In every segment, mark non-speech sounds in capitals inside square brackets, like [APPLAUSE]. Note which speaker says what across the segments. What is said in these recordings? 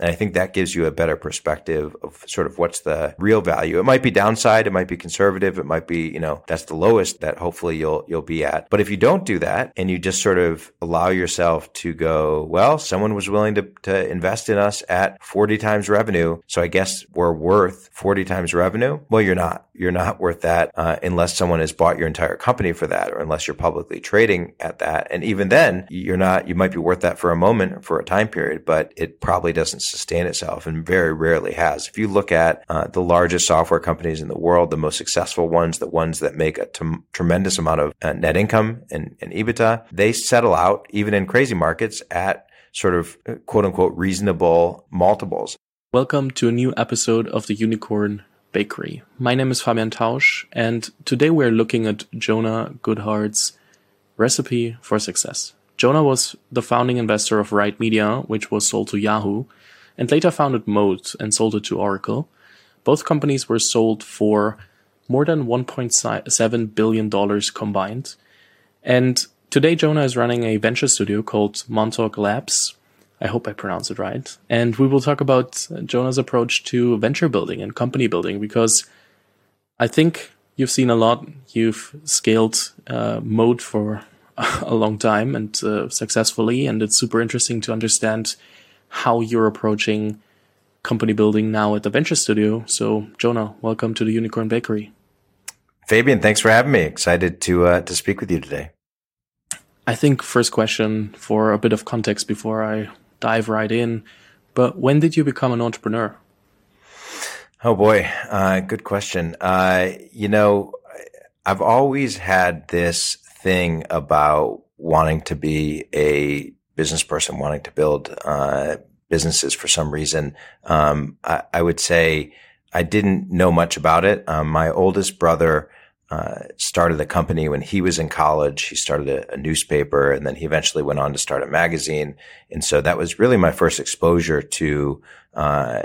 Speaker 1: And I think that gives you a better perspective of sort of what's the real value. It might be downside. It might be conservative. It might be, you know, that's the lowest that hopefully you'll, you'll be at. But if you don't do that and you just sort of allow yourself to go, well, someone was willing to, to invest in us at 40 times revenue. So I guess we're worth 40 times revenue. Well, you're not. You're not worth that uh, unless someone has bought your entire company for that or unless you're publicly trading at that. And even then, you're not, you might be worth that for a moment, for a time period, but it probably doesn't sustain itself and very rarely has. If you look at uh, the largest software companies in the world, the most successful ones, the ones that make a t- tremendous amount of uh, net income and, and EBITDA, they settle out even in crazy markets at sort of uh, quote unquote reasonable multiples.
Speaker 2: Welcome to a new episode of the Unicorn Bakery. My name is Fabian Tausch, and today we're looking at Jonah Goodhart's recipe for success. Jonah was the founding investor of Right Media, which was sold to Yahoo, and later founded Moat and sold it to Oracle. Both companies were sold for more than $1.7 billion combined. And today, Jonah is running a venture studio called Montauk Labs. I hope I pronounce it right. And we will talk about Jonah's approach to venture building and company building because I think you've seen a lot. You've scaled uh, Moat for [LAUGHS] a long time and uh, successfully, and it's super interesting to understand how you're approaching company building now at the venture studio. So, Jonah, welcome to the Unicorn Bakery.
Speaker 1: Fabian, thanks for having me. Excited to uh, to speak with you today.
Speaker 2: I think first question for a bit of context before I dive right in. But when did you become an entrepreneur?
Speaker 1: Oh boy, uh, good question. Uh, you know, I've always had this thing about wanting to be a business person, wanting to build uh, businesses for some reason. Um, I, I, would say I didn't know much about it. Um, my oldest brother uh, started a company when he was in college. He started a, a, newspaper, and then he eventually went on to start a magazine. And so that was really my first exposure to uh,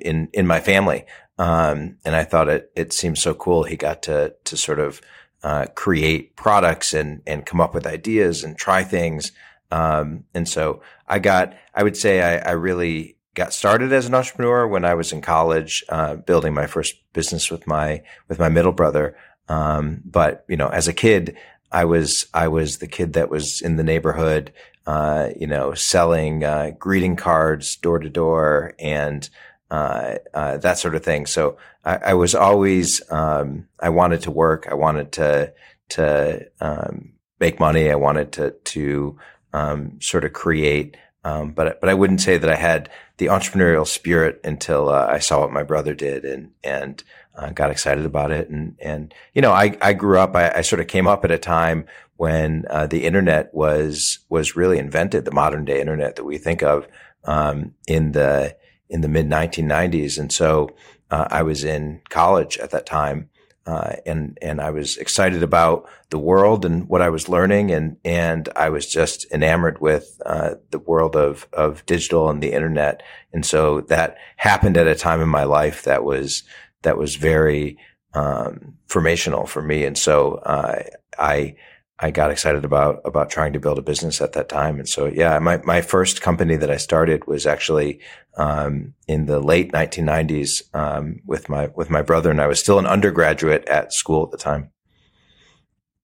Speaker 1: in in my family. Um, and I thought it it seemed so cool. He got to to sort of uh, create products and and come up with ideas and try things. Um, and so I got, I would say I, I, really got started as an entrepreneur when I was in college, uh, building my first business with my, with my middle brother. Um, but, you know, as a kid, I was, I was the kid that was in the neighborhood, uh, you know, selling, uh, greeting cards door to door and, uh, uh, that sort of thing. So I, I was always, um, I wanted to work. I wanted to, to, um, make money. I wanted to, to, um, sort of create. Um, but but I wouldn't say that I had the entrepreneurial spirit until uh, I saw what my brother did and and uh, got excited about it. And and you know, I I grew up. I, I sort of came up at a time when uh, the internet was was really invented, the modern day internet that we think of um, in the in the mid 1990s. And so uh, I was in college at that time. Uh, and and I was excited about the world and what I was learning, and and I was just enamored with uh, the world of of digital and the internet, and so that happened at a time in my life that was that was very um, formational for me, and so uh, I I got excited about about trying to build a business at that time. And so, yeah, my my first company that I started was actually um, in the late 1990s um, with my with my brother, and I was still an undergraduate at school at the time.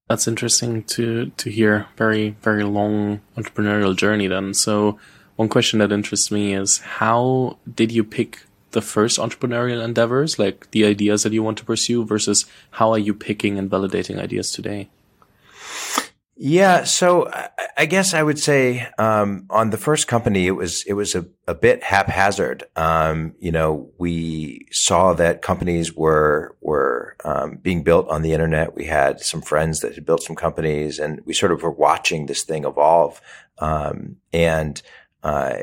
Speaker 2: That's interesting to to hear. Very very long entrepreneurial journey. Then, so one question that interests me is how did you pick the first entrepreneurial endeavors, like the ideas that you want to pursue, versus how are you picking and validating ideas today?
Speaker 1: Yeah, so I guess I would say um, on the first company, it was it was a, a bit haphazard. Um, you know, we saw that companies were were um, being built on the internet. We had some friends that had built some companies, and we sort of were watching this thing evolve, um, and uh,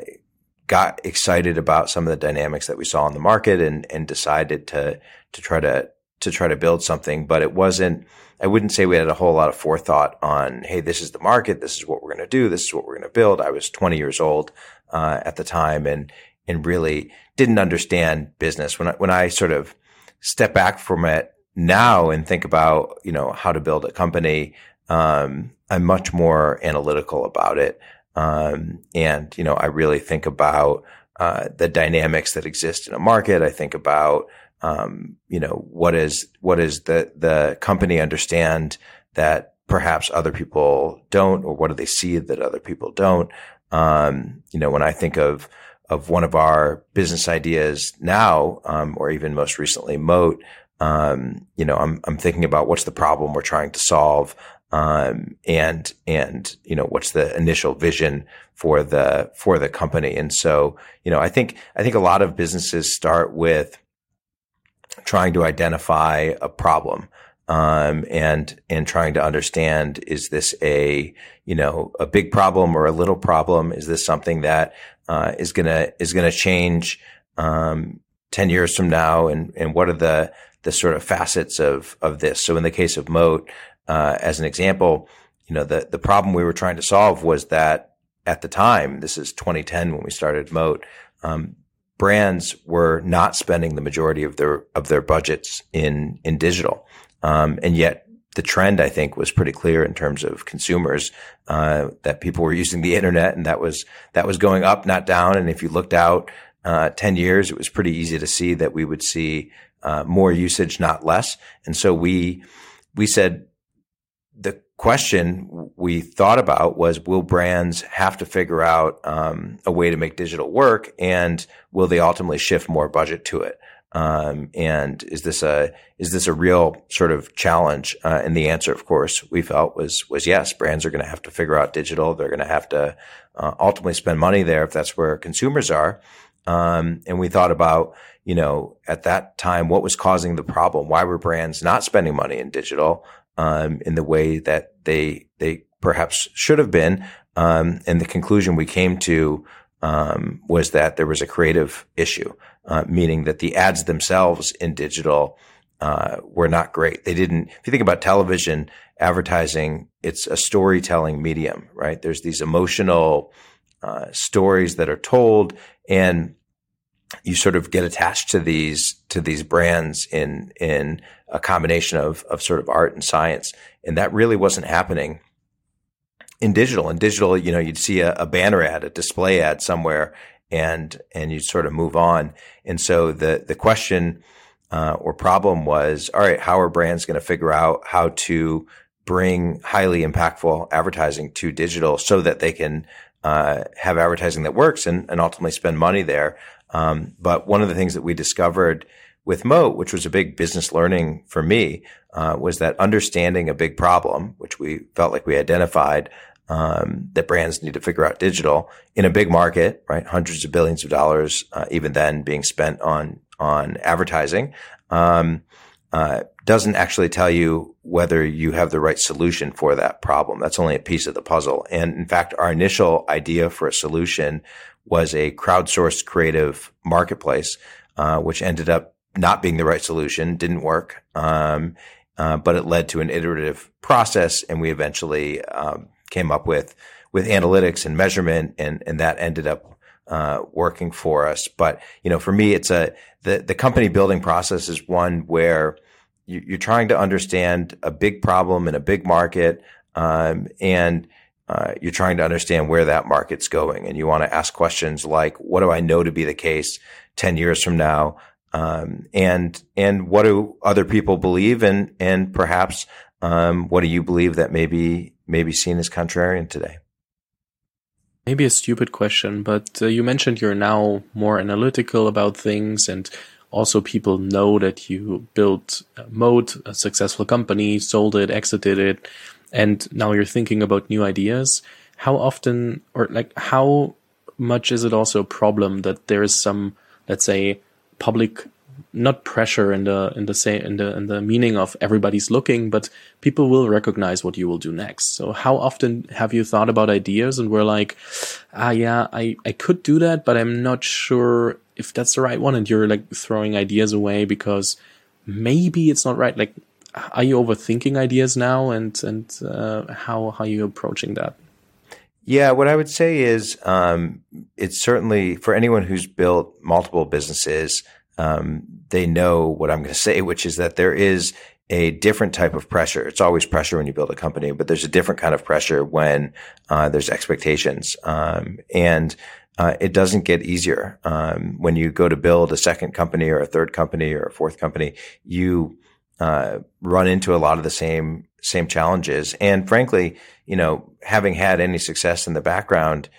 Speaker 1: got excited about some of the dynamics that we saw in the market, and and decided to to try to to try to build something. But it wasn't I wouldn't say we had a whole lot of forethought on, hey, this is the market, this is what we're going to do, this is what we're going to build. I was 20 years old uh, at the time, and and really didn't understand business. When I, when I sort of step back from it now and think about you know how to build a company, um, I'm much more analytical about it, um, and you know I really think about uh, the dynamics that exist in a market. I think about um, you know what is what is the the company understand that perhaps other people don't, or what do they see that other people don't? Um, you know, when I think of of one of our business ideas now, um, or even most recently, Moat. Um, you know, I'm I'm thinking about what's the problem we're trying to solve, um, and and you know what's the initial vision for the for the company. And so, you know, I think I think a lot of businesses start with trying to identify a problem um, and and trying to understand is this a you know a big problem or a little problem? Is this something that uh, is gonna is gonna change um, ten years from now? And and what are the the sort of facets of of this? So in the case of Moat, uh, as an example, you know the the problem we were trying to solve was that at the time, this is 2010 when we started Moat. Um, brands were not spending the majority of their of their budgets in in digital. Um, and yet the trend, I think, was pretty clear in terms of consumers, uh, that people were using the internet and that was, that was going up, not down. And if you looked out, uh, 10 years, it was pretty easy to see that we would see, uh, more usage, not less. And so we, we said the question we thought about was will brands have to figure out um, a way to make digital work and will they ultimately shift more budget to it um, and is this a is this a real sort of challenge? Uh, and the answer, of course, we felt was was yes. Brands are going to have to figure out digital. They're going to have to uh, ultimately spend money there if that's where consumers are. Um, and we thought about you know at that time what was causing the problem. Why were brands not spending money in digital um, in the way that they they perhaps should have been? Um, and the conclusion we came to um, was that there was a creative issue, uh, meaning that the ads themselves in digital uh, were not great. They didn't. If you think about television advertising, it's a storytelling medium, right? There's these emotional uh, stories that are told, and you sort of get attached to these to these brands in in a combination of of sort of art and science, and that really wasn't happening in digital. In digital, you know, you'd see a, a banner ad, a display ad somewhere, and and you'd sort of move on. And so the the question uh, or problem was, all right, how are brands going to figure out how to bring highly impactful advertising to digital so that they can uh, have advertising that works and, and ultimately spend money there. Um, but one of the things that we discovered with Moat, which was a big business learning for me, uh, was that understanding a big problem, which we felt like we identified, um, that brands need to figure out digital in a big market, right? Hundreds of billions of dollars, uh, even then being spent on, on advertising, um, uh, doesn't actually tell you whether you have the right solution for that problem. That's only a piece of the puzzle. And in fact, our initial idea for a solution was a crowdsourced creative marketplace, uh, which ended up not being the right solution, didn't work. Um, uh, but it led to an iterative process, and we eventually um, came up with with analytics and measurement, and and that ended up uh, working for us. But you know, for me, it's a the the company building process is one where you, are trying to understand a big problem in a big market, um, and uh, you're trying to understand where that market's going, and you want to ask questions like, "What do I know to be the case ten years from now?" Um, and and what do other people believe, and and perhaps um, what do you believe that maybe maybe seen as contrarian today?
Speaker 2: Maybe a stupid question, but uh, you mentioned you're now more analytical about things, and also people know that you built Moat, a successful company, sold it, exited it, and now you're thinking about new ideas. How often, or like, how much is it also a problem that there is some, let's say, public not pressure in the in the say in the in the meaning of everybody's looking, but people will recognize what you will do next. So how often have you thought about ideas and we're like, ah yeah, I, I could do that, but I'm not sure if that's the right one and you're like throwing ideas away because maybe it's not right. Like are you overthinking ideas now and and uh, how how are you approaching that?
Speaker 1: Yeah, what I would say is um, it's certainly for anyone who's built multiple businesses, um, they know what I'm going to say, which is that there is a different type of pressure. It's always pressure when you build a company, but there's a different kind of pressure when uh, there's expectations. Um, and uh, it doesn't get easier. Um, when you go to build a second company or a third company or a fourth company, you uh, run into a lot of the same same challenges. And frankly, you know, having had any success in the background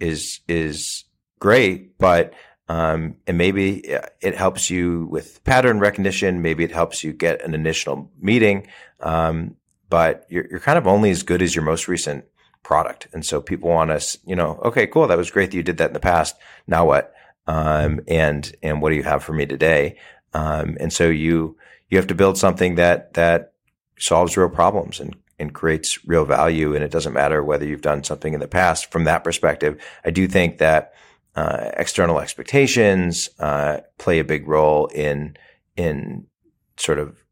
Speaker 1: is is great, but um, and maybe it helps you with pattern recognition. Maybe it helps you get an initial meeting. Um, but you're, you're kind of only as good as your most recent product. And so people want us, you know, okay, cool. That was great that you did that in the past. Now what? Um, and, and what do you have for me today? Um, and so you, you have to build something that, that solves real problems and, and creates real value. And it doesn't matter whether you've done something in the past from that perspective. I do think that, uh, external expectations, uh, play a big role in, in sort of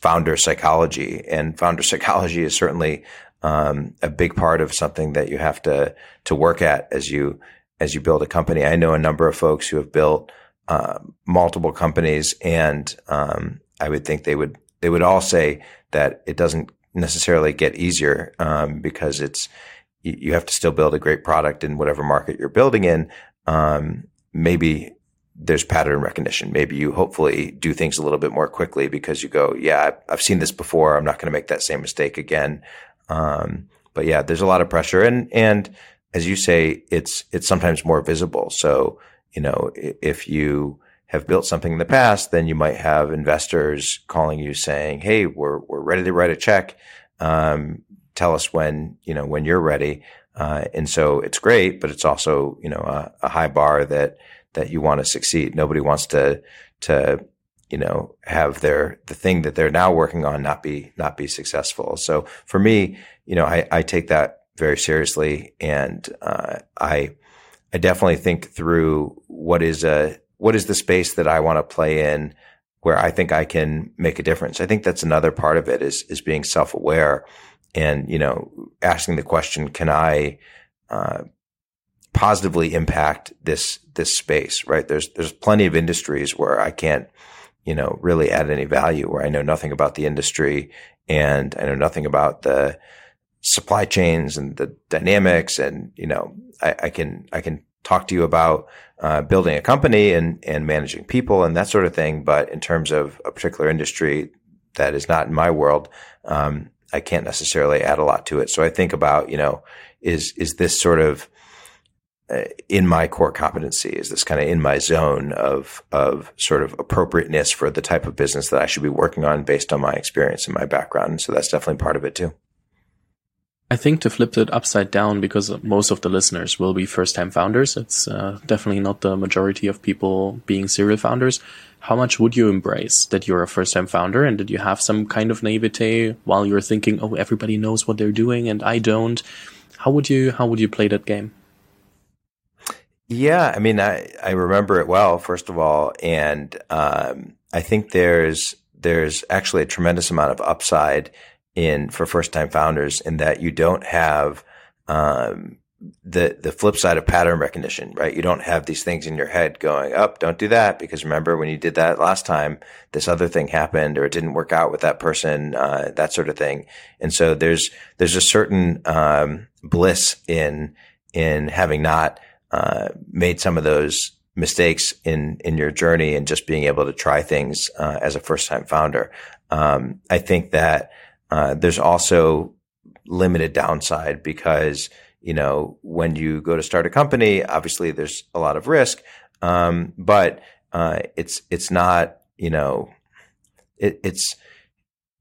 Speaker 1: founder psychology and founder [LAUGHS] psychology is certainly um, a big part of something that you have to to work at as you as you build a company. I know a number of folks who have built uh, multiple companies, and um, I would think they would they would all say that it doesn't necessarily get easier um, because it's you have to still build a great product in whatever market you're building in. Um, maybe there's pattern recognition. Maybe you hopefully do things a little bit more quickly because you go, yeah, I've seen this before. I'm not going to make that same mistake again. Um, but yeah, there's a lot of pressure, and and as you say, it's it's sometimes more visible. So you know, if you have built something in the past, then you might have investors calling you saying, "Hey, we're we're ready to write a check. Um, tell us when you know when you're ready." Uh, and so it's great, but it's also you know a, a high bar that that you want to succeed. Nobody wants to to you know have their the thing that they're now working on not be not be successful. So for me, you know, I, I take that very seriously, and uh, I I definitely think through what is a what is the space that I want to play in where I think I can make a difference. I think that's another part of it is is being self aware and you know asking the question, can I uh, positively impact this this space, right? There's there's plenty of industries where I can't, you know, really add any value, where I know nothing about the industry and I know nothing about the supply chains and the dynamics, and you know, I, I can I can talk to you about uh, building a company and and managing people and that sort of thing. But in terms of a particular industry that is not in my world, um, I can't necessarily add a lot to it. So I think about you know, is is this sort of uh, in my core competency? Is this kind of in my zone of of sort of appropriateness for the type of business that I should be working on based on my experience and my background? So that's definitely part of it too.
Speaker 2: I think to flip it upside down, because most of the listeners will be first time founders, it's uh, definitely not the majority of people being serial founders. How much would you embrace that you're a first time founder and that you have some kind of naivete while you're thinking, oh, everybody knows what they're doing and I don't? How would you, how would you play that game?
Speaker 1: Yeah, I mean, I, I remember it well, first of all, and um, I think there's there's actually a tremendous amount of upside in for first time founders in that you don't have um, the the flip side of pattern recognition, right? You don't have these things in your head going up, oh, don't do that because remember when you did that last time, this other thing happened or it didn't work out with that person, uh, that sort of thing. And so there's there's a certain um, bliss in in having not uh, made some of those mistakes in in your journey and just being able to try things uh, as a first time founder. Um, I think that uh, there's also limited downside because you know when you go to start a company, obviously there's a lot of risk, um, but uh, it's it's not you know it, it's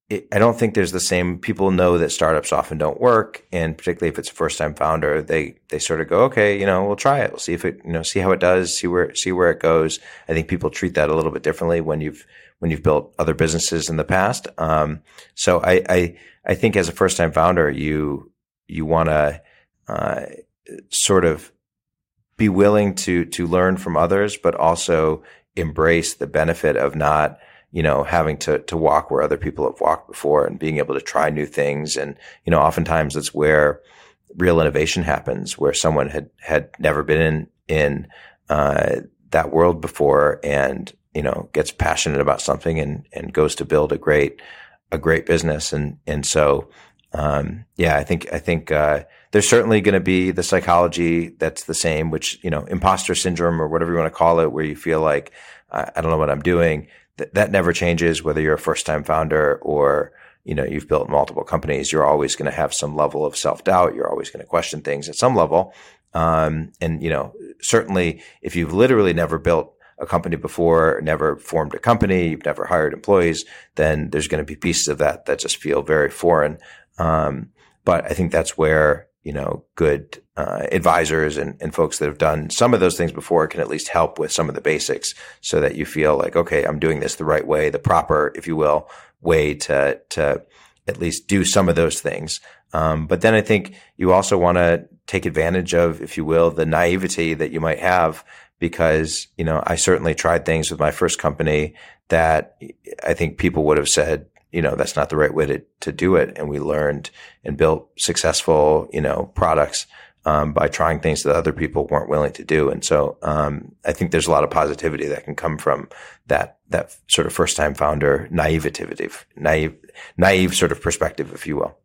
Speaker 1: it, I don't think there's the same. People know that startups often don't work, and particularly if it's a first time founder, they they sort of go, okay, you know, we'll try it. We'll see if it, you know, see how it does, see where see where it goes. I think people treat that a little bit differently when you've when you've built other businesses in the past. Um, so I, I I think as a first time founder, you you want to uh, sort of be willing to to learn from others, but also embrace the benefit of not you know, having to, to walk where other people have walked before and being able to try new things. And, you know, oftentimes it's where real innovation happens, where someone had, had never been in, in, uh, that world before and, you know, gets passionate about something and, and goes to build a great, a great business. And, and so, um, yeah, I think I think uh, there's certainly going to be the psychology that's the same, which you know, imposter syndrome or whatever you want to call it, where you feel like I, don't know what I'm doing. Th- that never changes, whether you're a first time founder or you know you've built multiple companies. You're always going to have some level of self doubt. You're always going to question things at some level. Um, and you know, certainly if you've literally never built a company before, never formed a company, you've never hired employees, then there's going to be pieces of that that just feel very foreign. Um, but I think that's where, you know, good uh, advisors and, and folks that have done some of those things before can at least help with some of the basics so that you feel like, okay, I'm doing this the right way, the proper, if you will, way to, to at least do some of those things. Um, but then I think you also want to take advantage of, if you will, the naivety that you might have because, you know, I certainly tried things with my first company that I think people would have said, you know, that's not the right way to, to do it. And we learned and built successful, you know, products, um, by trying things that other people weren't willing to do. And so, um, I think there's a lot of positivity that can come from that, that sort of first time founder naivety, naive, naive sort of perspective, if you will.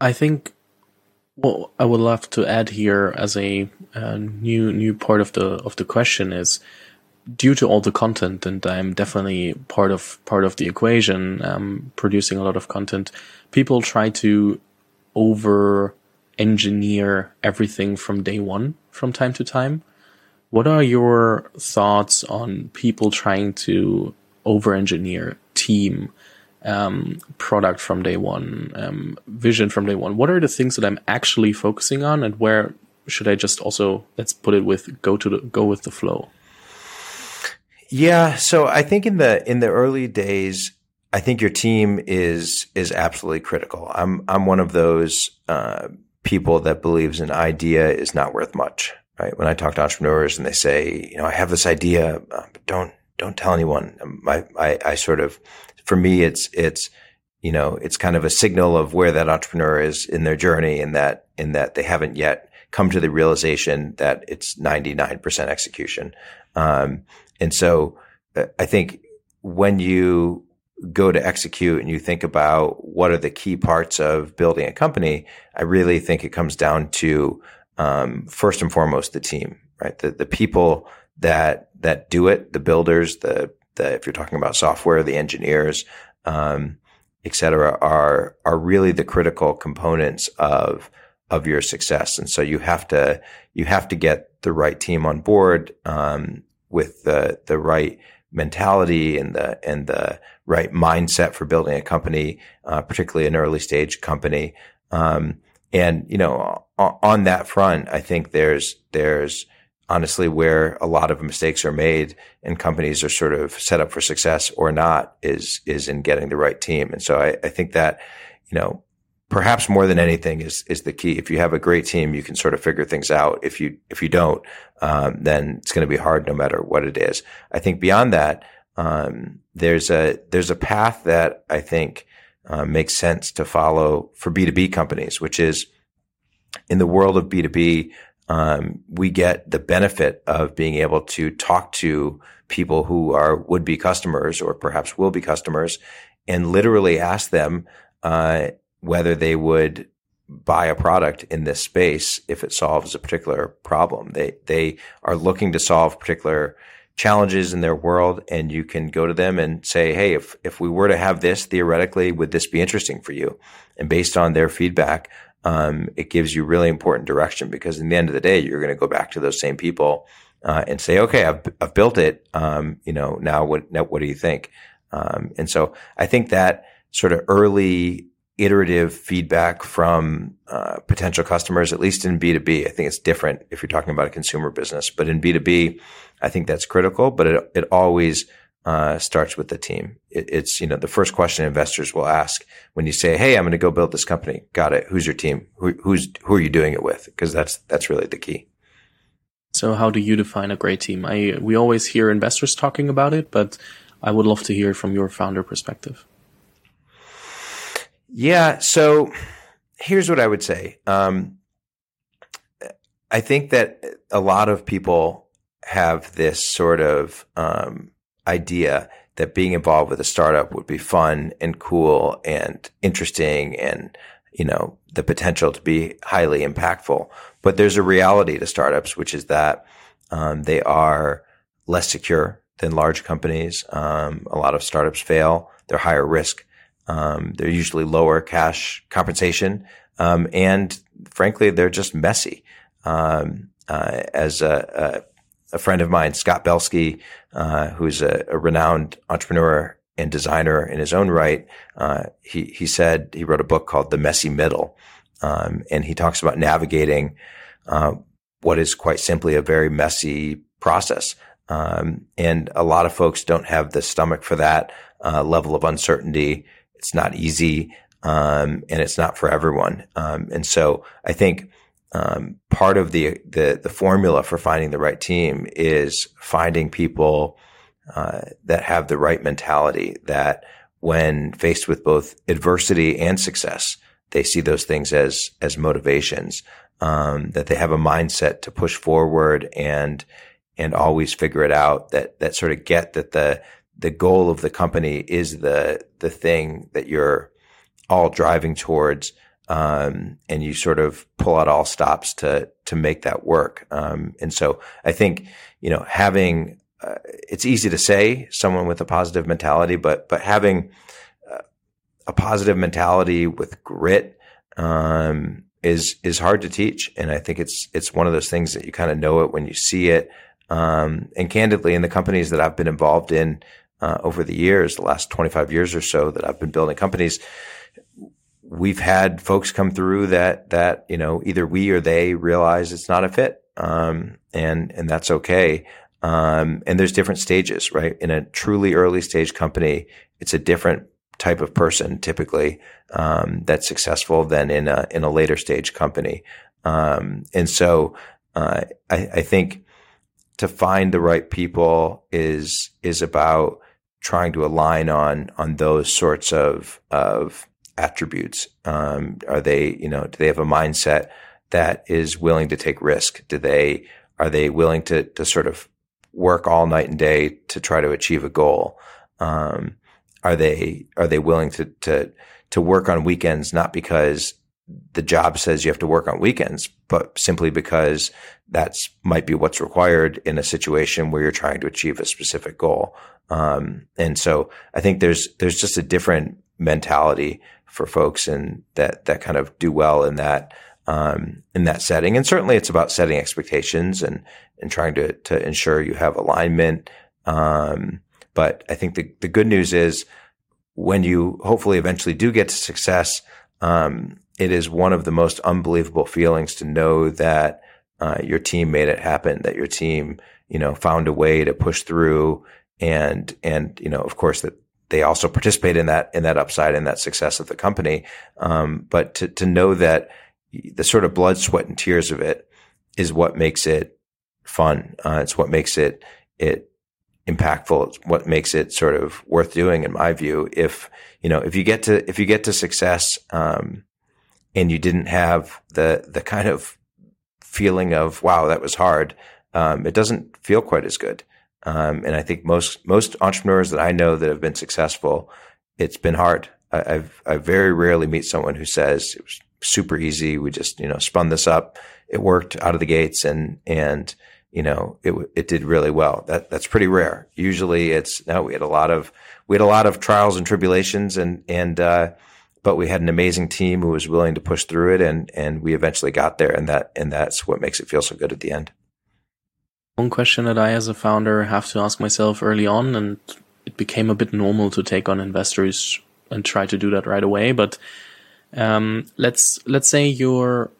Speaker 2: I think what I would love to add here as a, a new new part of the of the question is due to all the content, and I'm definitely part of part of the equation, um, producing a lot of content. People try to over engineer everything from day one from time to time. What are your thoughts on people trying to over engineer team, um, product from day one, um, vision from day one? What are the things that I'm actually focusing on, and where should I just also let's put it with go to the go with the flow?
Speaker 1: Yeah, so I think in the in the early days, I think your team is is absolutely critical. I'm I'm one of those uh, people that believes an idea is not worth much. Right? When I talk to entrepreneurs and they say, you know, I have this idea, uh, but don't don't tell anyone. I, I sort of for me, it's it's you know, it's kind of a signal of where that entrepreneur is in their journey, and that in that they haven't yet come to the realization that it's 99% execution. Um, and so uh, I think when you go to execute and you think about what are the key parts of building a company, I really think it comes down to um, first and foremost the team, right? The the people that that do it, the builders, the the if you're talking about software, the engineers, um, et cetera, are are really the critical components of of your success. And so you have to you have to get the right team on board. Um, with the the right mentality and the and the right mindset for building a company, uh, particularly an early stage company. Um, and you know, on, on, that front, I think there's there's honestly where a lot of mistakes are made and companies are sort of set up for success or not is is in getting the right team. And so I, I think that you know perhaps more than anything is is the key. If you have a great team, you can sort of figure things out. If you if you don't, um, then it's going to be hard no matter what it is. I think beyond that, um, there's a there's a path that I think uh, makes sense to follow for B two B companies, which is in the world of B two B. Um, we get the benefit of being able to talk to people who are would be customers or perhaps will be customers and literally ask them, uh, whether they would buy a product in this space if it solves a particular problem. They they are looking to solve particular challenges in their world and you can go to them and say, "Hey, if if we were to have this theoretically, would this be interesting for you?" And based on their feedback, um, it gives you really important direction because in the end of the day, you're going to go back to those same people uh, and say, "Okay, I've I've built it. Um, you know, now what now what do you think?" Um, and so I think that sort of early iterative feedback from uh, potential customers, at least in B2B. I think it's different if you're talking about a consumer business, but in B2B, I think that's critical, but it, it always uh, starts with the team. It, it's, you know, the first question investors will ask when you say, Hey, I'm going to go build this company. Got it. Who's your team? Who, who's, who are you doing it with? Cause that's, that's really the key.
Speaker 2: So how do you define a great team? I, we always hear investors talking about it, but I would love to hear from your founder perspective.
Speaker 1: Yeah. So here's what I would say. Um, I think that a lot of people have this sort of um, idea that being involved with a startup would be fun and cool and interesting and, you know, the potential to be highly impactful. But there's a reality to startups, which is that um, they are less secure than large companies. Um, a lot of startups fail. They're higher risk. Um, they're usually lower cash compensation. Um, and frankly, they're just messy. Um, uh, as a, a, a, friend of mine, Scott Belsky, uh, who's a, a, renowned entrepreneur and designer in his own right, uh, he he said he wrote a book called The Messy Middle, um, and he talks about navigating uh, what is quite simply a very messy process. Um, and a lot of folks don't have the stomach for that uh, level of uncertainty. It's not easy, um, and it's not for everyone. Um, and so I think um, part of the, the, the formula for finding the right team is finding people uh, that have the right mentality. That when faced with both adversity and success, they see those things as as motivations. Um, that they have a mindset to push forward and and always figure it out. That that sort of get that the the goal of the company is the the thing that you're all driving towards, um, and you sort of pull out all stops to to make that work. Um, and so I think you know having uh, it's easy to say someone with a positive mentality, but but having uh, a positive mentality with grit um, is is hard to teach, and I think it's it's one of those things that you kind of know it when you see it. Um, and candidly, in the companies that I've been involved in uh, over the years, the last 25 years or so that I've been building companies, we've had folks come through that that you know either we or they realize it's not a fit, um, and and that's okay. Um, and there's different stages, right? In a truly early stage company, it's a different type of person typically um, that's successful than in a in a later stage company. Um, and so uh, I, I, think to find the right people is is about trying to align on on those sorts of of attributes. Um, are they you know do they have a mindset that is willing to take risk? Do they are they willing to to sort of work all night and day to try to achieve a goal? Um, are they are they willing to to to work on weekends not because the job says you have to work on weekends, but simply because that's might be what's required in a situation where you're trying to achieve a specific goal. Um, and so I think there's there's just a different mentality for folks and that that kind of do well in that um, in that setting. And certainly it's about setting expectations and and trying to to ensure you have alignment. Um, but I think the the good news is when you hopefully eventually do get to success, um, it is one of the most unbelievable feelings to know that uh, your team made it happen, that your team, you know, found a way to push through, and and you know, of course, that they also participate in that in that upside and that success of the company. Um, but to to know that the sort of blood, sweat, and tears of it is what makes it fun. Uh, it's what makes it it impactful. It's what makes it sort of worth doing, in my view. If you know, if you get to if you get to success, um, and you didn't have the the kind of feeling of wow, that was hard, um, it doesn't feel quite as good. Um, and I think most most entrepreneurs that I know that have been successful, it's been hard. I, I've I very rarely meet someone who says it was super easy. We just you know spun this up, it worked out of the gates, and and you know, it it did really well. That that's pretty rare. Usually, it's no. We had a lot of we had a lot of trials and tribulations, and and uh, but we had an amazing team who was willing to push through it, and and we eventually got there, and that and that's what makes it feel so good at the end.
Speaker 2: One question that I, as a founder, have to ask myself early on, and it became a bit normal to take on investors and try to do that right away. But um, let's let's say you're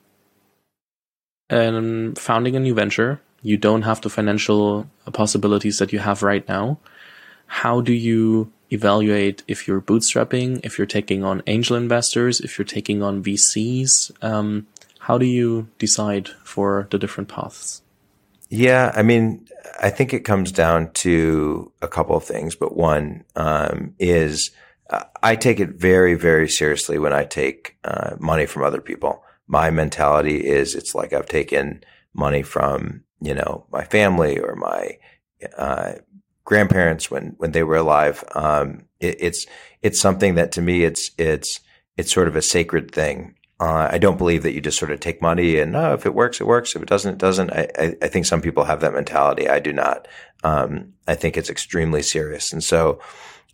Speaker 2: um, founding a new venture you don't have the financial possibilities that you have right now. How do you evaluate if you're bootstrapping, if you're taking on angel investors, if you're taking on VCs? Um, how do you decide for the different paths?
Speaker 1: Yeah, I mean, I think it comes down to a couple of things, but one um, is uh, I take it very, very seriously when I take uh, money from other people. My mentality is it's like I've taken money from you know, my family or my, uh, grandparents when when they were alive. Um, it, it's it's something that to me it's it's it's sort of a sacred thing. Uh, I don't believe that you just sort of take money and oh, if it works, it works. If it doesn't, it doesn't. I, I, I think some people have that mentality. I do not. Um, I think it's extremely serious. And so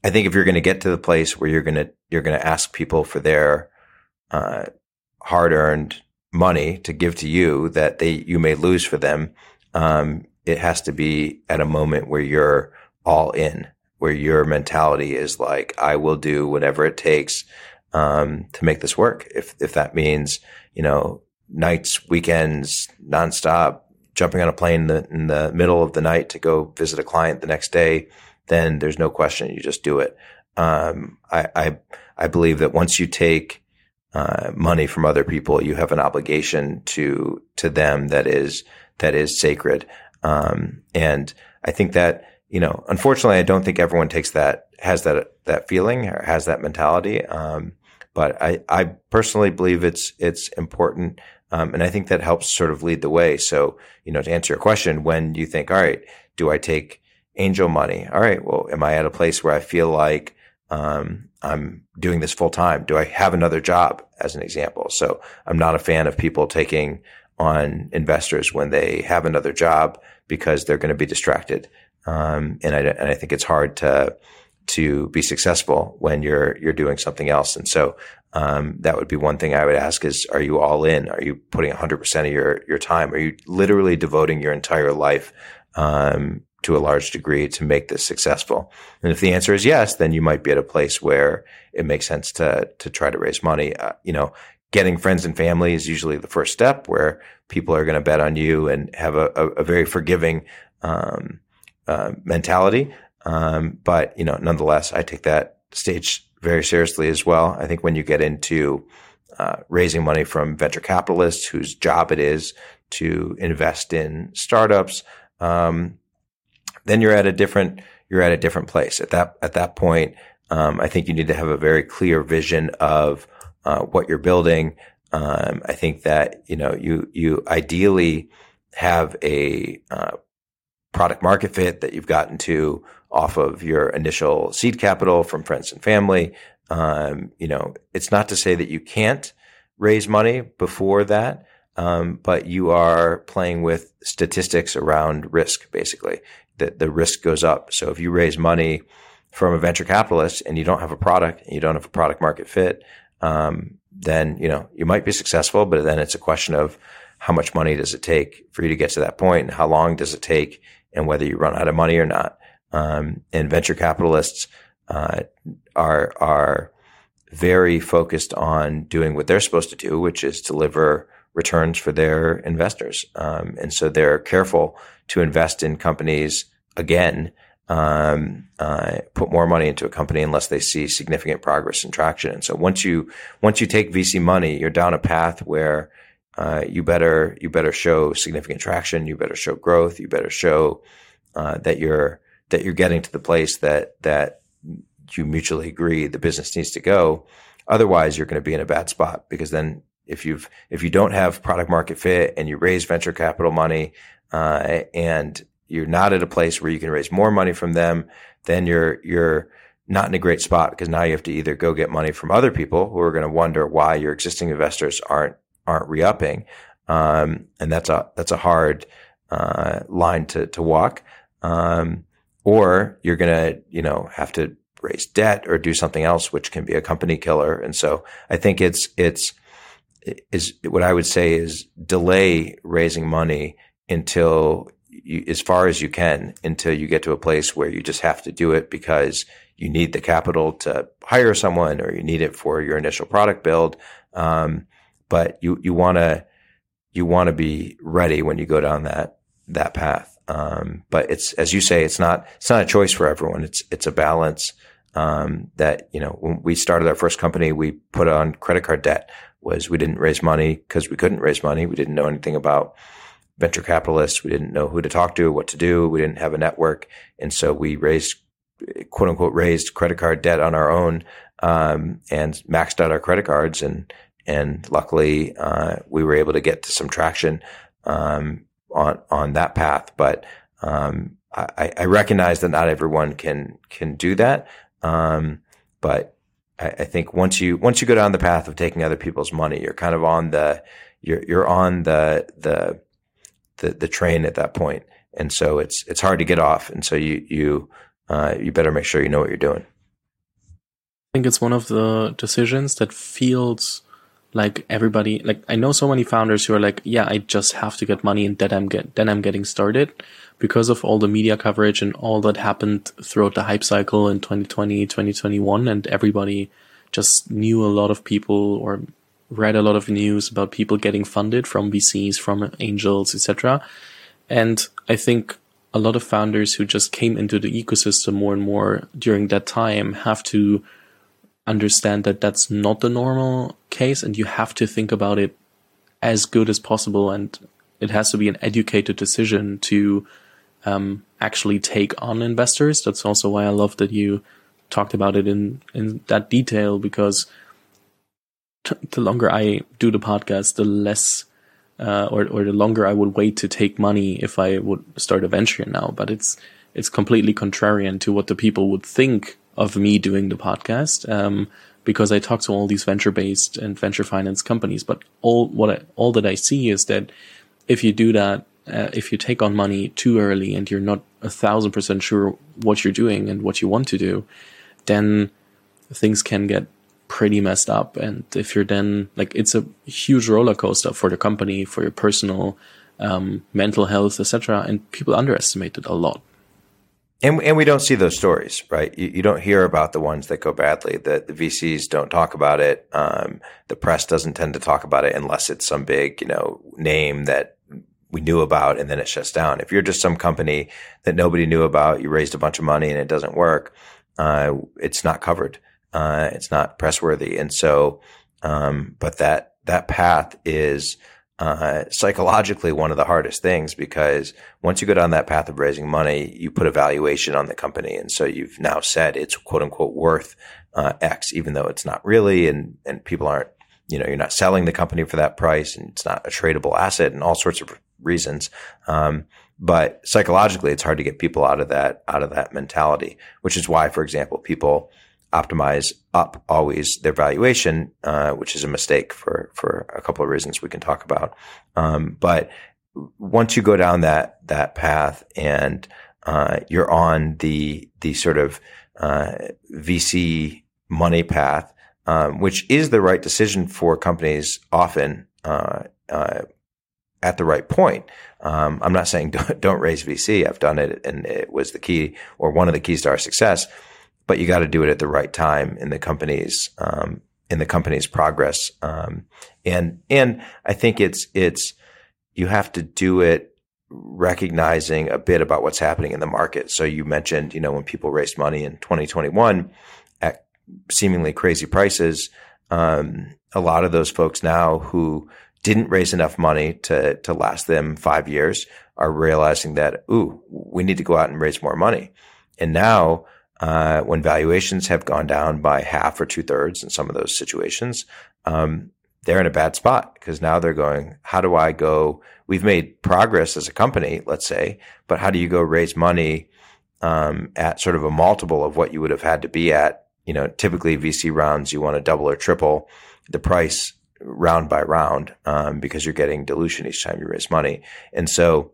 Speaker 1: I think if you're going to get to the place where you're going to, you're going to ask people for their, uh, hard earned money to give to you that they, you may lose for them. Um, it has to be at a moment where you're all in, where your mentality is like, I will do whatever it takes um, to make this work. If if that means you know nights, weekends, nonstop, jumping on a plane in the, in the middle of the night to go visit a client the next day, then there's no question. You just do it. Um, I, I, I believe that once you take uh, money from other people, you have an obligation to to them that is that is sacred. Um, and I think that you know, unfortunately, I don't think everyone takes that has that that feeling or has that mentality. Um, but I, I personally believe it's it's important, um, and I think that helps sort of lead the way. So you know, to answer your question, when you think, all right, do I take angel money? All right, well, am I at a place where I feel like um, I'm doing this full time? Do I have another job, as an example? So I'm not a fan of people taking on investors when they have another job because they're going to be distracted. Um, and I and I think it's hard to to be successful when you're you're doing something else. And so um, that would be one thing I would ask: is Are you all in? Are you putting 100 percent of your your time? Are you literally devoting your entire life um, to a large degree to make this successful? And if the answer is yes, then you might be at a place where it makes sense to to try to raise money. Uh, you know, getting friends and family is usually the first step where people are going to bet on you and have a, a, a very forgiving um, uh, mentality. Um, but you know, nonetheless, I take that stage very seriously as well. I think when you get into uh, raising money from venture capitalists whose job it is to invest in startups, um, then you're at a different you're at a different place at that at that point. Um, I think you need to have a very clear vision of uh, what you're building. Um, I think that you know you you ideally have a uh, product market fit that you've gotten to off of your initial seed capital from friends and family. Um, you know, it's not to say that you can't raise money before that, um, but you are playing with statistics around risk, basically. That the risk goes up. So if you raise money from a venture capitalist and you don't have a product and you don't have a product market fit, um, then you know you might be successful, but then it's a question of how much money does it take for you to get to that point, and how long does it take and whether you run out of money or not. Um, and venture capitalists uh, are are very focused on doing what they're supposed to do, which is deliver returns for their investors. Um, and so they're careful to invest in companies again, um, uh, put more money into a company unless they see significant progress and traction. And so once you once you take VC money, you're down a path where uh, you better you better show significant traction. You better show growth. You better show uh, that you're that you're getting to the place that that you mutually agree the business needs to go. Otherwise, you're going to be in a bad spot because then if you've if you don't have product market fit and you raise venture capital money uh, and you're not at a place where you can raise more money from them, then you're you're not in a great spot because now you have to either go get money from other people who are going to wonder why your existing investors aren't aren't re-upping. Um, and that's a, that's a hard, uh, line to, to walk. Um, or you're going to, you know, have to raise debt or do something else, which can be a company killer. And so I think it's, it's, is what I would say is delay raising money until you, as far as you can until you get to a place where you just have to do it because you need the capital to hire someone or you need it for your initial product build. Um, but you you want to you want to be ready when you go down that that path. Um, but it's as you say, it's not it's not a choice for everyone. It's it's a balance um, that you know when we started our first company, we put on credit card debt. Was we didn't raise money because we couldn't raise money. We didn't know anything about venture capitalists. We didn't know who to talk to, what to do. We didn't have a network, and so we raised quote unquote raised credit card debt on our own um, and maxed out our credit cards and and luckily uh, we were able to get to some traction um, on on that path. But um, I, I recognize that not everyone can can do that. Um, but I, I, think once you once you go down the path of taking other people's money, you're kind of on the you're you're on the the the, the train at that point, and so it's it's hard to get off. And so you you uh, you better make sure you know what you're doing.
Speaker 2: I think it's one of the decisions that feels like everybody like I know so many founders who are like, yeah, I just have to get money and then I'm get then I'm getting started because of all the media coverage and all that happened throughout the hype cycle in 2020, 2021 and everybody just knew a lot of people or read a lot of news about people getting funded from VCs, from angels, etc. And I think a lot of founders who just came into the ecosystem more and more during that time have to understand that that's not the normal case and you have to think about it as good as possible and it has to be an educated decision to um, actually take on investors. That's also why I love that you talked about it in in that detail because t- the longer I do the podcast, the less uh, or or the longer I would wait to take money if I would start a venture now. But it's it's completely contrarian to what the people would think of me doing the podcast. Um, because I talk to all these venture based and venture finance companies, but all what I, all that I see is that if you do that, uh, if you take on money too early and you're not a thousand percent sure what you're doing and what you want to do, then things can get pretty messed up. And if you're then like, it's a huge roller coaster for the company, for your personal, um, mental health, etc. And people underestimate it a lot.
Speaker 1: And, and we don't see those stories, right? You, you, don't hear about the ones that go badly. The, the VCs don't talk about it. Um, the press doesn't tend to talk about it unless it's some big, you know, name that we knew about and then it shuts down. If you're just some company that nobody knew about, you raised a bunch of money and it doesn't work, uh, it's not covered. Uh, it's not press worthy. And so, um, but that, that path is, uh, psychologically one of the hardest things because once you go down that path of raising money, you put a valuation on the company. And so you've now said it's quote unquote worth, uh, X, even though it's not really. And, and people aren't, you know, you're not selling the company for that price and it's not a tradable asset and all sorts of reasons. Um, but psychologically, it's hard to get people out of that, out of that mentality, which is why, for example, people, optimize up always their valuation, uh, which is a mistake for for a couple of reasons we can talk about. Um, but once you go down that that path and uh, you're on the the sort of uh, VC money path, um, which is the right decision for companies often uh, uh, at the right point. Um, I'm not saying [LAUGHS] don't, don't raise VC. I've done it, and it was the key or one of the keys to our success but you got to do it at the right time in the company's um, in the company's progress. Um, and and I think it's it's you have to do it recognizing a bit about what's happening in the market. So you mentioned, you know, when people raised money in 2021 at seemingly crazy prices, um, a lot of those folks now who didn't raise enough money to to last them five years are realizing that, ooh, we need to go out and raise more money. And now uh, when valuations have gone down by half or two thirds in some of those situations, um, they're in a bad spot because now they're going, how do I go? We've made progress as a company, let's say, but how do you go raise money um, at sort of a multiple of what you would have had to be at? You know, typically VC rounds, you want to double or triple the price round by round um, because you're getting dilution each time you raise money. And so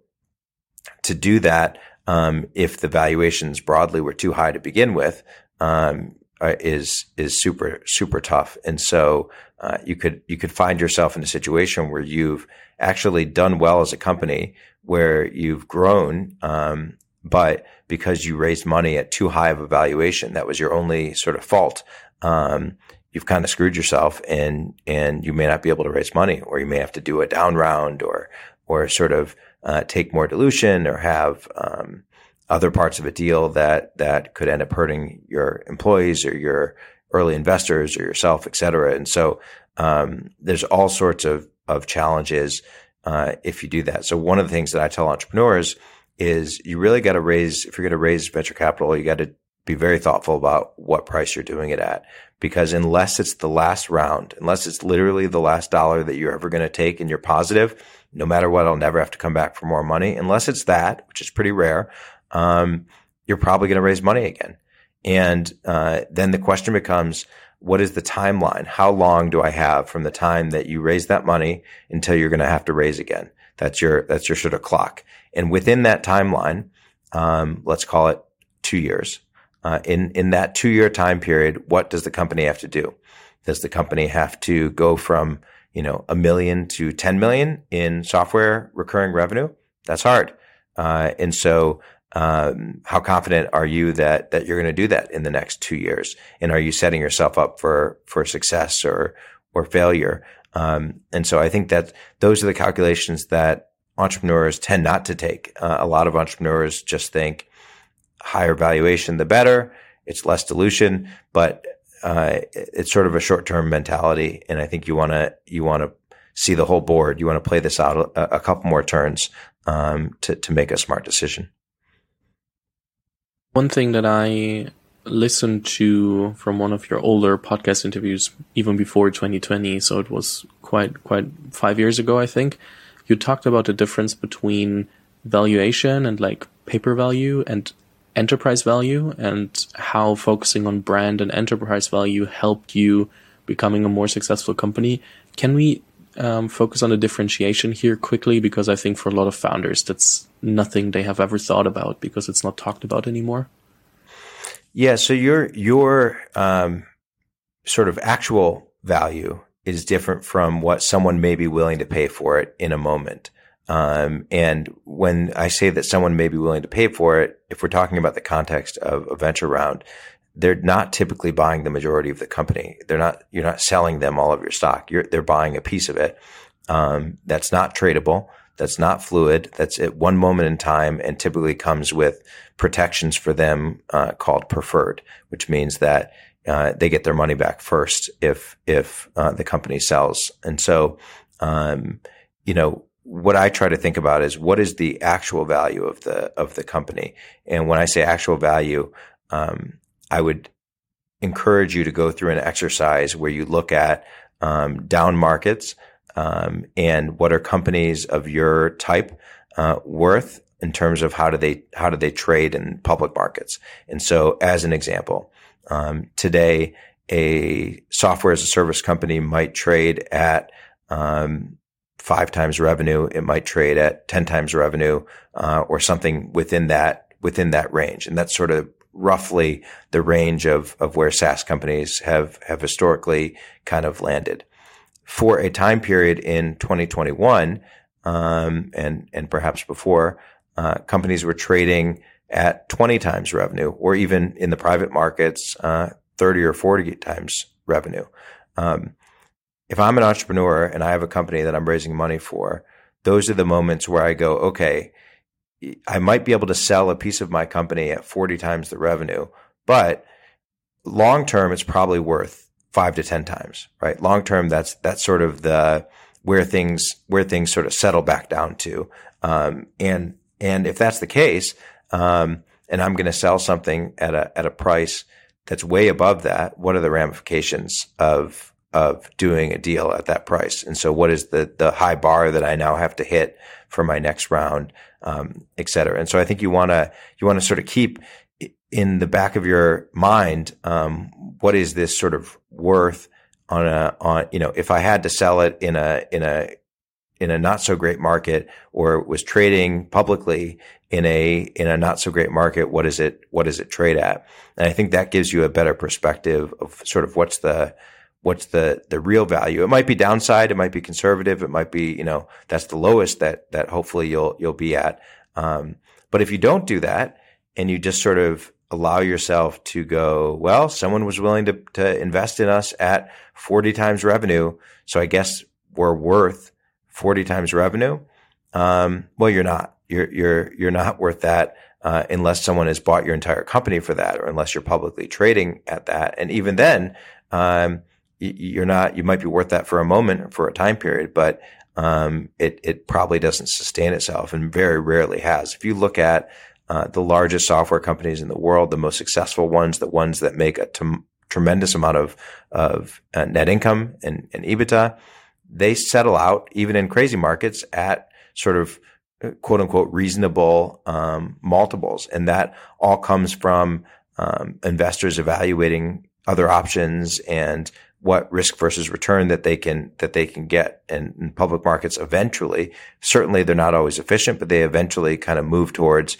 Speaker 1: to do that, um, if the valuations broadly were too high to begin with, um, uh, is is super super tough. And so uh, you could you could find yourself in a situation where you've actually done well as a company, where you've grown, um, but because you raised money at too high of a valuation, that was your only sort of fault. Um, you've kind of screwed yourself, and and you may not be able to raise money, or you may have to do a down round, or or sort of uh, take more dilution or have um, other parts of a deal that that could end up hurting your employees or your early investors or yourself, et cetera. And so um, there's all sorts of of challenges uh, if you do that. So one of the things that I tell entrepreneurs is you really got to raise if you're going to raise venture capital, you got to be very thoughtful about what price you're doing it at. Because unless it's the last round, unless it's literally the last dollar that you're ever going to take and you're positive, no matter what, I'll never have to come back for more money. Unless it's that, which is pretty rare. um, you're probably going to raise money again. And uh, then the question becomes, what is the timeline? How long do I have from the time that you raise that money until you're going to have to raise again? That's your that's your sort of clock. And within that timeline, um, let's call it two years. Uh, in in that two year time period, what does the company have to do? Does the company have to go from you know a million to ten million in software recurring revenue? That's hard. Uh, and so um, how confident are you that that you're going to do that in the next two years? And are you setting yourself up for for success or or failure? Um, and so I think that those are the calculations that entrepreneurs tend not to take. Uh, a lot of entrepreneurs just think higher valuation the better. It's less dilution, but uh, it's sort of a short term mentality. And I think you want to you want to see the whole board. You want to play this out a, a couple more turns um, to to make a smart decision.
Speaker 2: One thing that I listened to from one of your older podcast interviews, even before 2020, so it was quite quite five years ago, I think. You talked about the difference between valuation and like paper value and enterprise value, and how focusing on brand and enterprise value helped you becoming a more successful company. Can we um, focus on the differentiation here quickly? Because I think for a lot of founders, that's nothing they have ever thought about because it's not talked about anymore?
Speaker 1: Yeah. So your your um, sort of actual value is different from what someone may be willing to pay for it in a moment. Um, and when I say that someone may be willing to pay for it, if we're talking about the context of a venture round, they're not typically buying the majority of the company. They're not. You're not selling them all of your stock. You're, they're buying a piece of it. Um, that's not tradable that's not fluid, that's at one moment in time, and typically comes with protections for them uh, called preferred, which means that uh, they get their money back first if if uh, the company sells. And so, um, you know, what I try to think about is what is the actual value of the of the company. And when I say actual value, um, I would encourage you to go through an exercise where you look at um, down markets um, and what are companies of your type uh, worth in terms of how do they how do they trade in public markets? And so, as an example, um, today a software as a service company might trade at um, five times revenue. It might trade at ten times revenue, uh, or something within that within that range. And that's sort of roughly the range of of where SaaS companies have have historically kind of landed for a time period in 2021 um, and and perhaps before, uh, companies were trading at 20 times revenue, or even in the private markets, uh, 30 or 40 times revenue. Um, if I'm an entrepreneur and I have a company that I'm raising money for, those are the moments where I go, okay, I might be able to sell a piece of my company at 40 times the revenue, but long term, it's probably worth five to 10 times, right? Long term, that's, that's sort of the, where things, where things sort of settle back down to. Um, and, and if that's the case, um, and I'm going to sell something at a, at a price that's way above that, what are the ramifications of, of doing a deal at that price? And so what is the, the high bar that I now have to hit for my next round, um, et cetera? And so I think you want to, you want to sort of keep in the back of your mind, um, what is this sort of worth on a on you know if I had to sell it in a in a in a not so great market or was trading publicly in a in a not so great market what is it what does it trade at and i think that gives you a better perspective of sort of what's the what's the the real value it might be downside it might be conservative it might be you know that's the lowest that that hopefully you'll you'll be at um, but if you don't do that and you just sort of allow yourself to go, well, someone was willing to, to invest in us at 40 times revenue. So I guess we're worth 40 times revenue. Um, well, you're not. You're, you're, you're not worth that. Uh, unless someone has bought your entire company for that, or unless you're publicly trading at that. And even then, um, you're not, you might be worth that for a moment, for a time period, but, um, it, it probably doesn't sustain itself and very rarely has. If you look at, uh, the largest software companies in the world, the most successful ones, the ones that make a t- tremendous amount of of uh, net income and, and EBITDA, they settle out even in crazy markets at sort of quote unquote reasonable um, multiples, and that all comes from um, investors evaluating other options and what risk versus return that they can that they can get and in public markets eventually. Certainly they're not always efficient but they eventually kind of move towards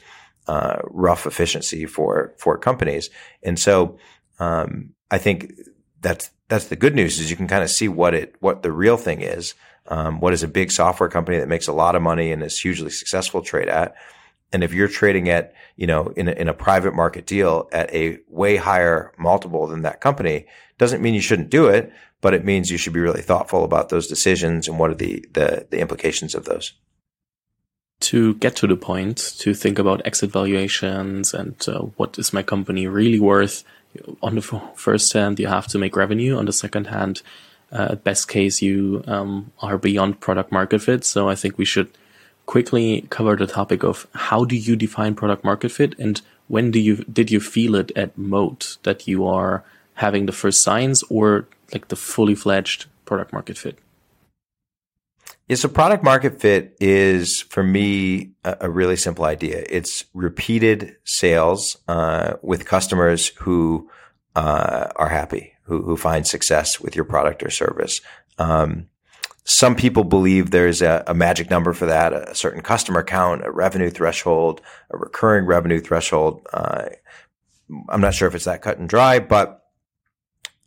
Speaker 1: uh, rough efficiency for for companies. And so um, I think that's that's the good news is you can kind of see what it what the real thing is. Um, what is a big software company that makes a lot of money and is hugely successful trade at? And if you're trading at, you know, in a, in a private market deal at a way higher multiple than that company, doesn't mean you shouldn't do it, but it means you should be really thoughtful about those decisions and what are the, the, the implications of those.
Speaker 2: To get to the point, to think about exit valuations and uh, what is my company really worth, on the first hand, you have to make revenue. On the second hand, uh, best case, you um, are beyond product market fit. So I think we should quickly cover the topic of how do you define product market fit and when do you did you feel it at Moat that you are having the first signs or like the fully fledged product market fit?
Speaker 1: Yeah, so product market fit is for me a, a really simple idea. It's repeated sales uh, with customers who uh, are happy, who, who find success with your product or service. Um, some people believe there's a, a, magic number for that, a certain customer count, a revenue threshold, a recurring revenue threshold. Uh, I'm not sure if it's that cut and dry, but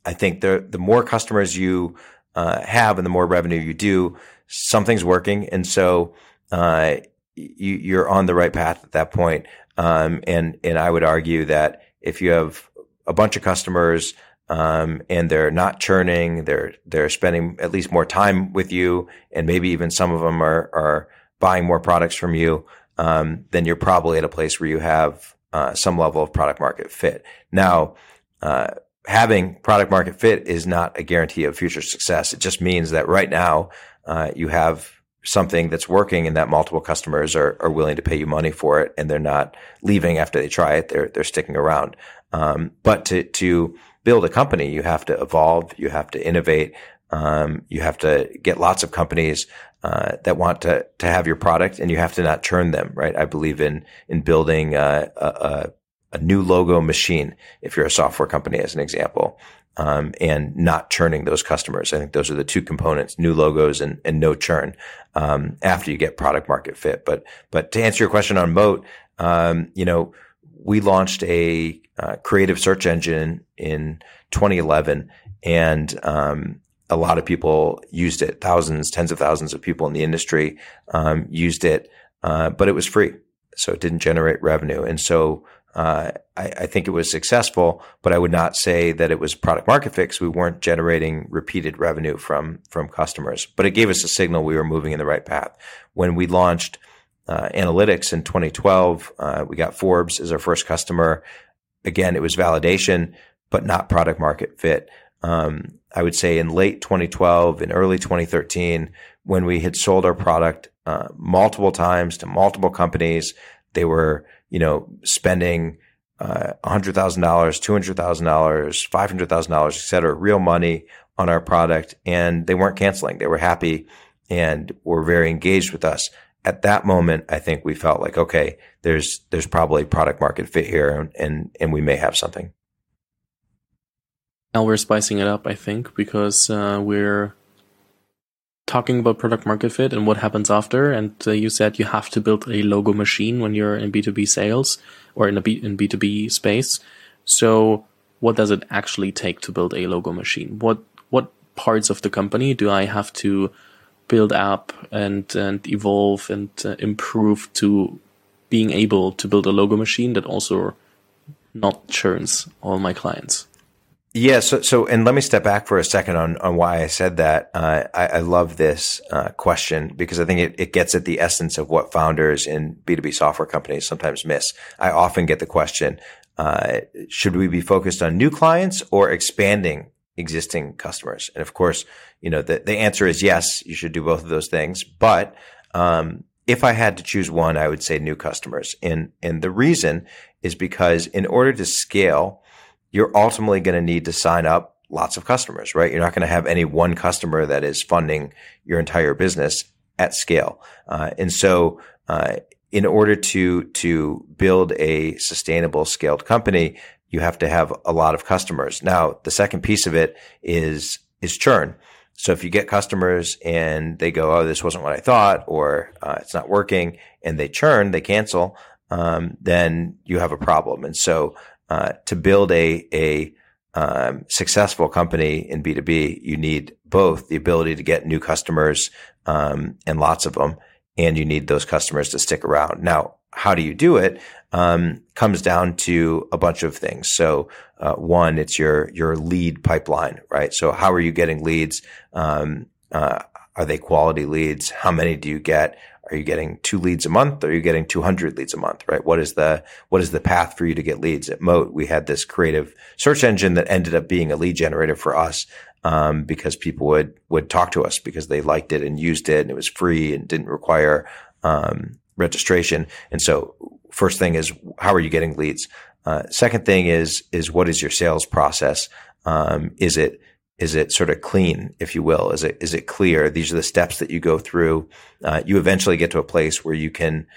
Speaker 1: I think the the more customers you uh, have and the more revenue you do, something's working, and so uh, you, are on the right path at that point. Um, and and I would argue that if you have a bunch of customers um, and they're not churning. They're they're spending at least more time with you, and maybe even some of them are are buying more products from you. Um, then you're probably at a place where you have uh, some level of product market fit. Now, uh, having product market fit is not a guarantee of future success. It just means that right now uh, you have something that's working and that multiple customers are, are willing to pay you money for it and they're not leaving after they try it. They're, they're sticking around. Um, but to, to build a company, you have to evolve, you have to innovate, um, you have to get lots of companies uh, that want to to have your product, and you have to not churn them. Right? I believe in in building a, a, a new logo machine. If you're a software company, as an example. Um, and not churning those customers. I think those are the two components: new logos and, and no churn um, after you get product market fit. But but to answer your question on Moat, um, you know, we launched a uh, creative search engine in 2011, and um, a lot of people used it. Thousands, tens of thousands of people in the industry um, used it, uh, but it was free, so it didn't generate revenue. And so uh, I, I, think it was successful, but I would not say that it was product market fit. We weren't generating repeated revenue from from customers, but it gave us a signal we were moving in the right path. When we launched uh, analytics in 2012. Uh, we got Forbes as our first customer. Again, it was validation, but not product market fit. Um, I would say in late 2012 and early 2013, when we had sold our product uh, multiple times to multiple companies, they were, you know, spending uh, $100,000, $200,000, $500,000, et cetera, real money on our product. And they weren't canceling. They were happy and were very engaged with us at that moment, I think we felt like, okay, there's, there's probably product market fit here and, and and we may have something.
Speaker 2: Now we're spicing it up, I think, because uh, we're talking about product market fit and what happens after. And uh, you said you have to build a logo machine when you're in B2B sales or in a B- in B2B space. So what does it actually take to build a logo machine? What, what parts of the company do I have to build up and and evolve and uh, improve to being able to build a logo machine that also not churns all my clients.
Speaker 1: Yeah. So, so, and let me step back for a second on, on why I said that. Uh, I, I, love this uh, question because I think it, it gets at the essence of what founders in B2B software companies sometimes miss. I often get the question, uh, should we be focused on new clients or expanding existing customers? And of course, you know, the, the answer is yes, you should do both of those things. But, um, if I had to choose one, I would say new customers. And, and the reason is because in order to scale, you're ultimately going to need to sign up lots of customers, right? You're not going to have any one customer that is funding your entire business at scale. Uh, and so, uh, in order to to build a sustainable scaled company, you have to have a lot of customers. Now, the second piece of it is is churn. So if you get customers and they go, "Oh, this wasn't what I thought," or uh, "It's not working," and they churn, they cancel, um, then you have a problem. And so, uh, to build a a um, successful company in B two B, you need both the ability to get new customers um, and lots of them, and you need those customers to stick around. Now, how do you do it? Um, comes down to a bunch of things. So, uh, one, it's your your lead pipeline, right? So, how are you getting leads? Um, uh, are they quality leads? How many do you get? Are you getting two leads a month? Or are you getting 200 leads a month? Right? What is the what is the path for you to get leads? At Moat, we had this creative search engine that ended up being a lead generator for us um, because people would would talk to us because they liked it and used it and it was free and didn't require um, registration. And so, first thing is how are you getting leads? Uh, second thing is is what is your sales process? Um, is it is it sort of clean, if you will? Is it is it clear? These are the steps that you go through. Uh, you eventually get to a place where you can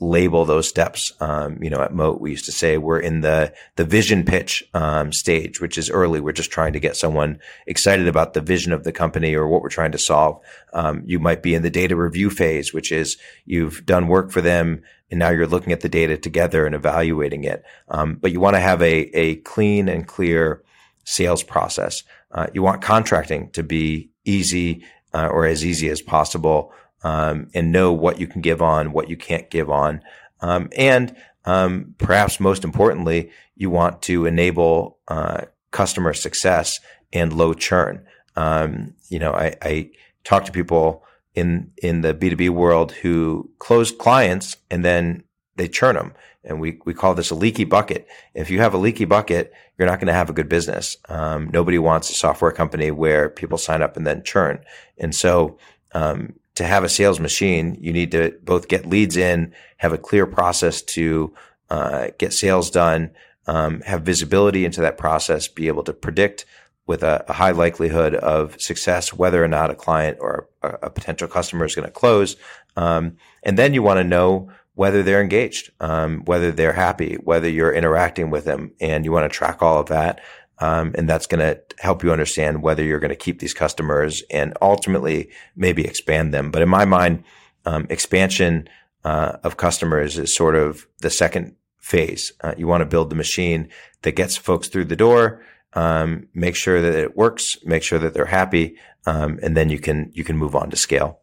Speaker 1: label those steps. Um, you know, at Moat, we used to say we're in the the vision pitch um, stage, which is early. We're just trying to get someone excited about the vision of the company or what we're trying to solve. Um, you might be in the data review phase, which is you've done work for them and now you're looking at the data together and evaluating it. Um, but you want to have a a clean and clear sales process. Uh, you want contracting to be easy uh, or as easy as possible, um, and know what you can give on, what you can't give on, um, and um, perhaps most importantly, you want to enable uh, customer success and low churn. Um, you know, I, I talk to people in in the B two B world who close clients and then they churn them and we, we call this a leaky bucket. If you have a leaky bucket, you're not going to have a good business. Um, nobody wants a software company where people sign up and then churn. And so, um, to have a sales machine, you need to both get leads in, have a clear process to uh, get sales done, um, have visibility into that process, be able to predict with a, a, high likelihood of success whether or not a client or a, a potential customer is going to close. Um, and then you want to know whether they're engaged, um, whether they're happy, whether you're interacting with them, and you want to track all of that. Um, and that's going to help you understand whether you're going to keep these customers and ultimately maybe expand them. But in my mind, um, expansion uh, of customers is sort of the second phase. Uh, you want to build the machine that gets folks through the door, um, make sure that it works, make sure that they're happy, um, and then you can you can move on to scale.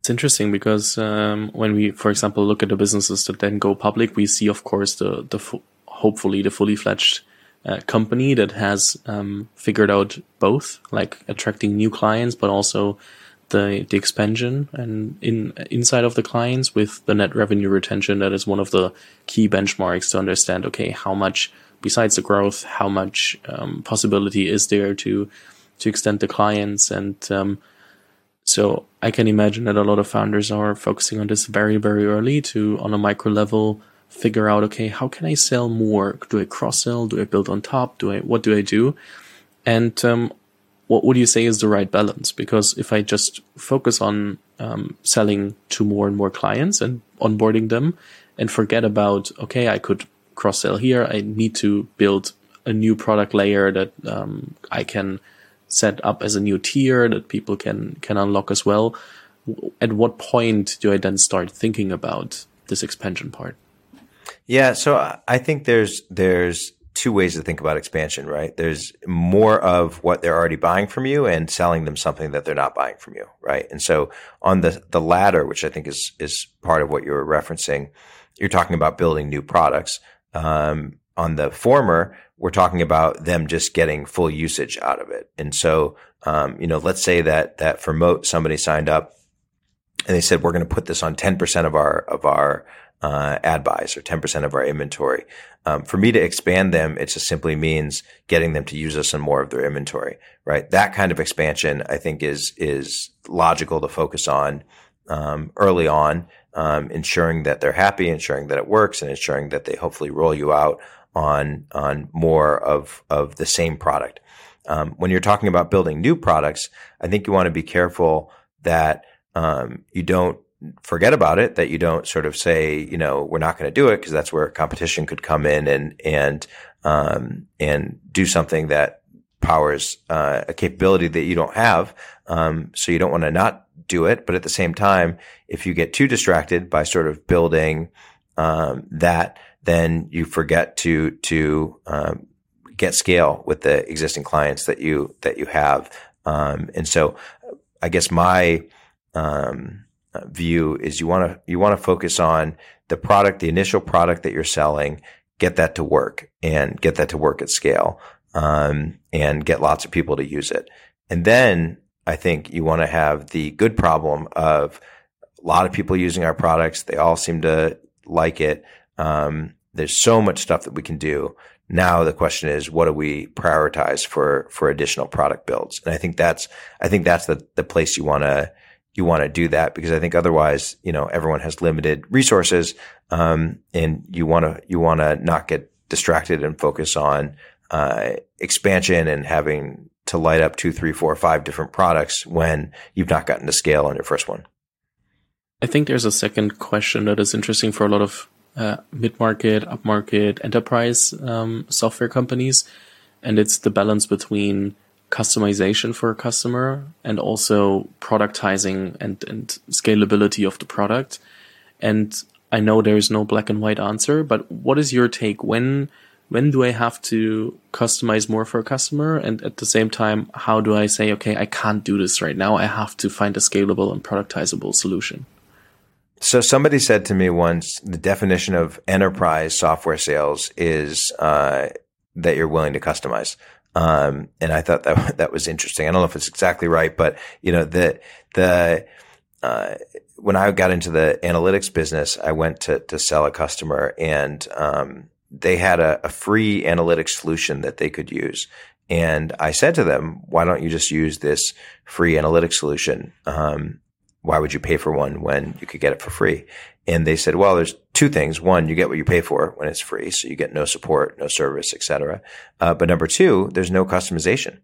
Speaker 2: It's interesting because um, when we, for example, look at the businesses that then go public, we see, of course, the the hopefully the fully fledged uh, company that has um, figured out both, like attracting new clients, but also the the expansion and in inside of the clients with the net revenue retention. That is one of the key benchmarks to understand. Okay, how much besides the growth, how much um, possibility is there to to extend the clients and um, so I can imagine that a lot of founders are focusing on this very, very early to, on a micro level, figure out, okay, how can I sell more? Do I cross sell? Do I build on top? Do I, what do I do? And, um, what would you say is the right balance? Because if I just focus on, um, selling to more and more clients and onboarding them and forget about, okay, I could cross sell here. I need to build a new product layer that, um, I can, set up as a new tier that people can can unlock as well. At what point do I then start thinking about this expansion part?
Speaker 1: Yeah, so I think there's there's two ways to think about expansion, right? There's more of what they're already buying from you and selling them something that they're not buying from you, right? And so on the the latter, which I think is is part of what you were referencing, you're talking about building new products. Um, on the former, we're talking about them just getting full usage out of it. And so, um, you know, let's say that that for Moat somebody signed up and they said we're going to put this on 10% of our of our uh, ad buys or 10% of our inventory. Um, for me to expand them, it just simply means getting them to use us on more of their inventory, right? That kind of expansion, I think, is is logical to focus on um, early on, um, ensuring that they're happy, ensuring that it works, and ensuring that they hopefully roll you out on on more of of the same product. Um, when you're talking about building new products, I think you want to be careful that um, you don't forget about it, that you don't sort of say, you know, we're not going to do it because that's where competition could come in and, and, um, and do something that powers, uh, a capability that you don't have. Um, so you don't want to not do it. But at the same time, if you get too distracted by sort of building, um, that, then you forget to, to, um, get scale with the existing clients that you, that you have. Um, and so I guess my, um, view is you want to you want to focus on the product, the initial product that you're selling, get that to work and get that to work at scale, um, and get lots of people to use it. And then I think you want to have the good problem of a lot of people using our products. They all seem to like it. Um, there's so much stuff that we can do. Now the question is, what do we prioritize for for additional product builds? And I think that's I think that's the the place you want to you want to do that because I think otherwise, you know, everyone has limited resources, um, and you want to you want to not get distracted and focus on uh, expansion and having to light up two, three, four, five different products when you've not gotten to scale on your first one.
Speaker 2: I think there's a second question that is interesting for a lot of uh, mid-market, upmarket, enterprise um, software companies, and it's the balance between customization for a customer and also productizing and, and scalability of the product. And I know there is no black and white answer, but what is your take? When when do I have to customize more for a customer? And at the same time, how do I say, okay, I can't do this right now. I have to find a scalable and productizable solution.
Speaker 1: So somebody said to me once, the definition of enterprise software sales is uh, that you're willing to customize. Um, and I thought that [LAUGHS] that was interesting. I don't know if it's exactly right, but you know, the, the, uh, when I got into the analytics business, I went to, to sell a customer and, um, they had a, a free analytics solution that they could use. And I said to them, why don't you just use this free analytics solution? Um, why would you pay for one when you could get it for free? And they said, well, there's two things. One, you get what you pay for when it's free. So you get no support, no service, etc. Uh, but number two, there's no customization.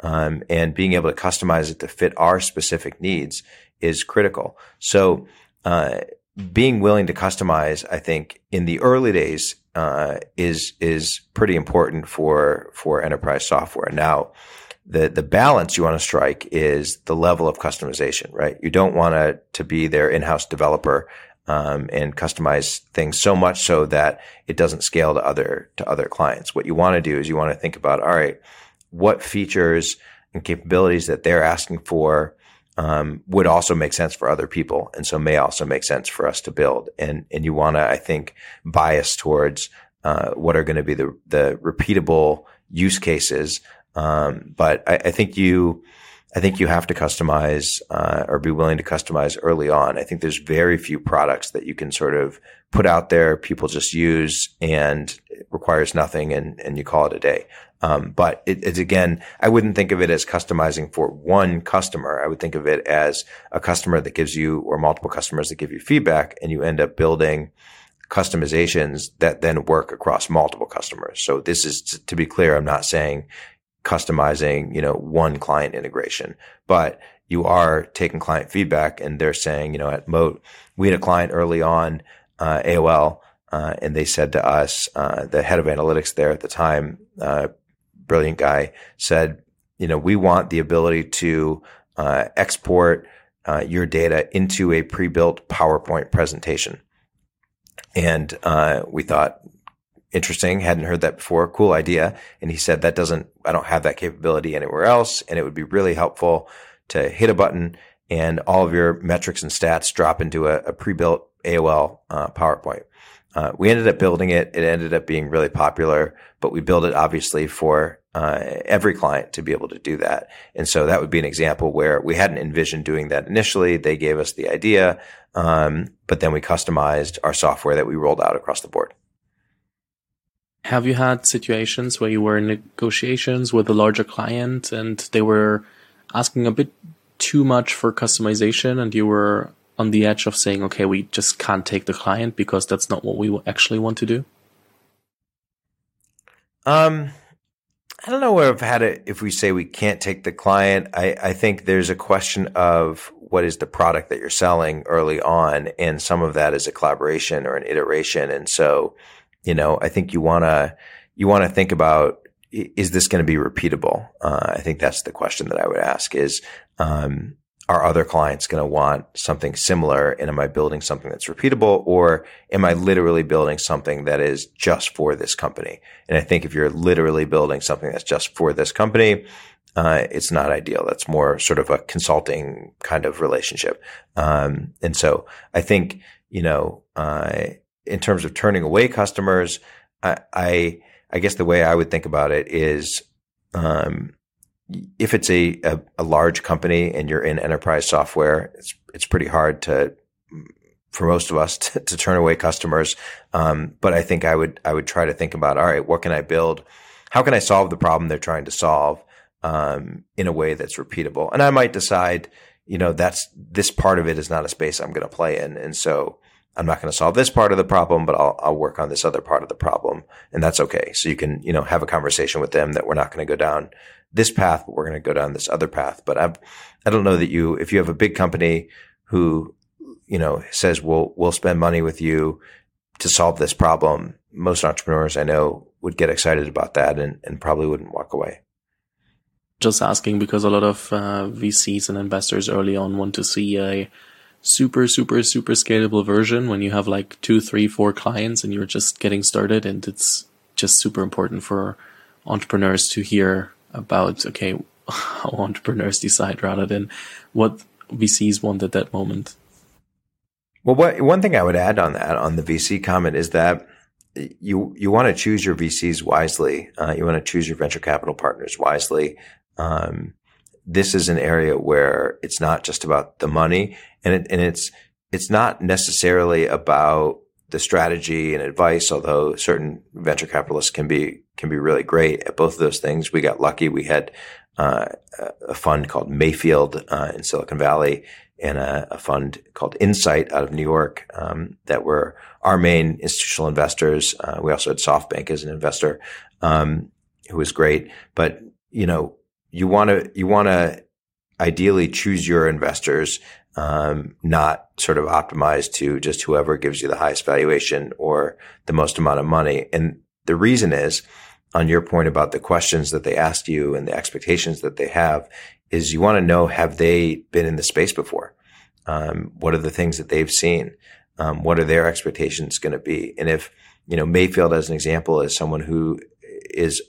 Speaker 1: Um, and being able to customize it to fit our specific needs is critical. So, uh, being willing to customize, I think in the early days, uh, is, is pretty important for, for enterprise software. Now, the the balance you want to strike is the level of customization, right? You don't want to to be their in-house developer um, and customize things so much so that it doesn't scale to other to other clients. What you want to do is you want to think about, all right, what features and capabilities that they're asking for um, would also make sense for other people, and so may also make sense for us to build. And and you want to, I think, bias towards uh, what are going to be the the repeatable use cases um, but I, I, think you, I think you have to customize uh, or be willing to customize early on. I think there's very few products that you can sort of put out there, people just use, and it requires nothing, and and you call it a day. Um, but it, it's again, I wouldn't think of it as customizing for one customer. I would think of it as a customer that gives you, or multiple customers that give you feedback, and you end up building customizations that then work across multiple customers. So this is to be clear. I'm not saying customizing, you know, one client integration, but you are taking client feedback and they're saying, you know, at Moat, we had a client early on, uh, AOL, uh, and they said to us, uh, the head of analytics there at the time, uh, brilliant guy said, you know, we want the ability to, uh, export, uh, your data into a pre-built PowerPoint presentation. And, we thought, interesting. Hadn't heard that before. Cool idea. And he said that doesn't, I don't have that capability anywhere else. And it would be really helpful to hit a button and all of your metrics and stats drop into a, a pre-built AOL uh, PowerPoint. Uh, we ended up building it. It ended up being really popular, but we built it obviously for uh, every client to be able to do that. And so that would be an example where we hadn't envisioned doing that initially. They gave us the idea, um, but then we customized our software that we rolled out across the board.
Speaker 2: Have you had situations where you were in negotiations with a larger client and they were asking a bit too much for customization and you were on the edge of saying, okay, we just can't take the client because that's not what we actually want to do?
Speaker 1: Um, I don't know where I've had it. If we say we can't take the client, I, I think there's a question of what is the product that you're selling early on. And some of that is a collaboration or an iteration. And so, you know, I think you want to, you want to think about, is this going to be repeatable? Uh, I think that's the question that I would ask is, um, are other clients going to want something similar? And am I building something that's repeatable or am I literally building something that is just for this company? And I think if you're literally building something that's just for this company, uh, it's not ideal. That's more sort of a consulting kind of relationship. Um, and so I think, you know, uh, in terms of turning away customers, I, I, I guess the way I would think about it is, um, if it's a, a, a, large company and you're in enterprise software, it's it's pretty hard to for most of us [LAUGHS] to, to turn away customers. Um, but I think I would I would try to think about all right, what can I build? How can I solve the problem they're trying to solve um, in a way that's repeatable? And I might decide, you know, that's this part of it is not a space I'm going to play in, and so I'm not going to solve this part of the problem, but I'll, I'll work on this other part of the problem. And that's okay. So you can, you know, have a conversation with them that we're not going to go down this path, but we're going to go down this other path. But I, I don't know that you, if you have a big company who, you know, says we'll, we'll spend money with you to solve this problem, most entrepreneurs I know would get excited about that and, and probably wouldn't walk away.
Speaker 2: Just asking because a lot of uh, VCs and investors early on want to see a super, super, super scalable version when you have like two, three, four clients and you're just getting started. And it's just super important for entrepreneurs to hear about, okay, [LAUGHS] how entrepreneurs decide rather than what VCs want at that moment.
Speaker 1: Well, what, one thing I would add on that, on the VC comment is that you, you want to choose your VCs wisely. Uh, you want to choose your venture capital partners wisely. Um, this is an area where it's not just about the money and it, and it's, it's not necessarily about the strategy and advice, although certain venture capitalists can be, can be really great at both of those things. We got lucky. We had, uh, a fund called Mayfield, uh, in Silicon Valley and a, a, fund called Insight out of New York, um, that were our main institutional investors. Uh, we also had SoftBank as an investor, um, who was great. But, you know, you want to you want to ideally choose your investors, um, not sort of optimized to just whoever gives you the highest valuation or the most amount of money. And the reason is, on your point about the questions that they ask you and the expectations that they have, is you want to know have they been in the space before? Um, what are the things that they've seen? Um, what are their expectations going to be? And if you know Mayfield, as an example, is someone who is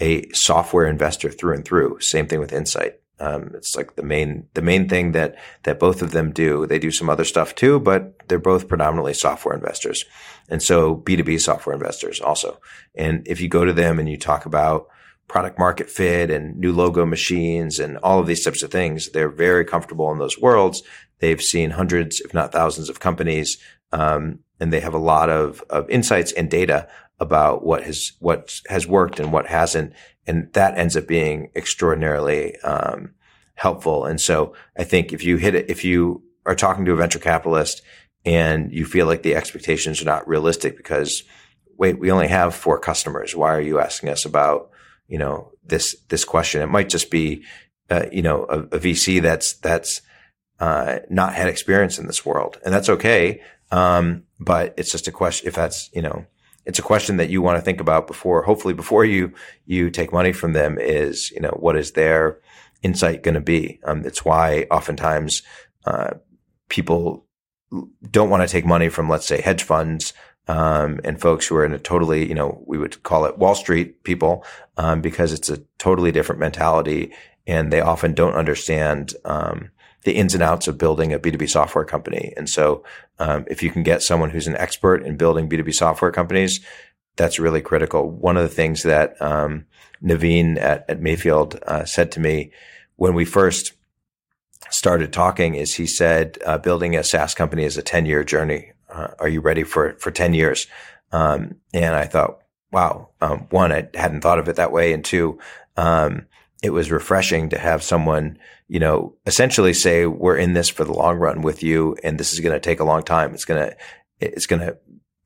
Speaker 1: a software investor through and through. Same thing with Insight. Um, it's like the main the main thing that that both of them do. They do some other stuff too, but they're both predominantly software investors, and so B two B software investors also. And if you go to them and you talk about product market fit and new logo machines and all of these types of things, they're very comfortable in those worlds. They've seen hundreds, if not thousands, of companies, um, and they have a lot of of insights and data about what has what has worked and what hasn't, and that ends up being extraordinarily um, helpful. And so I think if you hit it, if you are talking to a venture capitalist and you feel like the expectations are not realistic because wait, we only have four customers. Why are you asking us about you know this this question? It might just be uh, you know a, a, VC that's that's uh, not had experience in this world, and that's okay. Um, but it's just a question if that's you know it's a question that you want to think about before, hopefully before you, you take money from them is, you know, what is their insight going to be? Um, it's why oftentimes, uh, people don't want to take money from, let's say, hedge funds, um, and folks who are in a totally, you know, we would call it Wall Street people, um, because it's a totally different mentality and they often don't understand, um, the ins and outs of building a B2B software company. And so, um, if you can get someone who's an expert in building B2B software companies, that's really critical. One of the things that, um, Navin at, at Mayfield, uh, said to me when we first started talking is he said, uh, building a SaaS company is a 10 year journey. Uh, are you ready for, for 10 years? Um, and I thought, wow, um, one, I hadn't thought of it that way. And two, um, it was refreshing to have someone, you know, essentially say, we're in this for the long run with you. And this is going to take a long time. It's going to, it's going to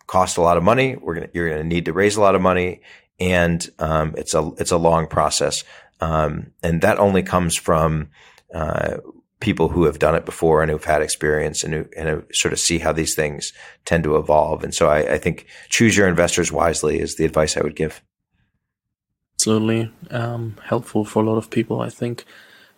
Speaker 1: cost a lot of money. We're going to, you're going to need to raise a lot of money and um, it's a it's a long process, um, and that only comes from uh, people who have done it before and who've had experience and who, and sort of see how these things tend to evolve. And so I, I think choose your investors wisely is the advice I would give.
Speaker 2: Absolutely um, helpful for a lot of people, I think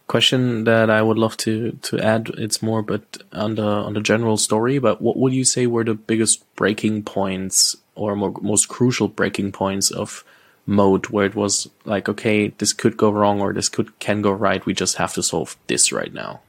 Speaker 2: question that I would love to to add. It's more, but on the on the general story. But what would you say were the biggest breaking points or more, most crucial breaking points of Moat where it was like, okay, this could go wrong or this could can go right. We just have to solve this right now.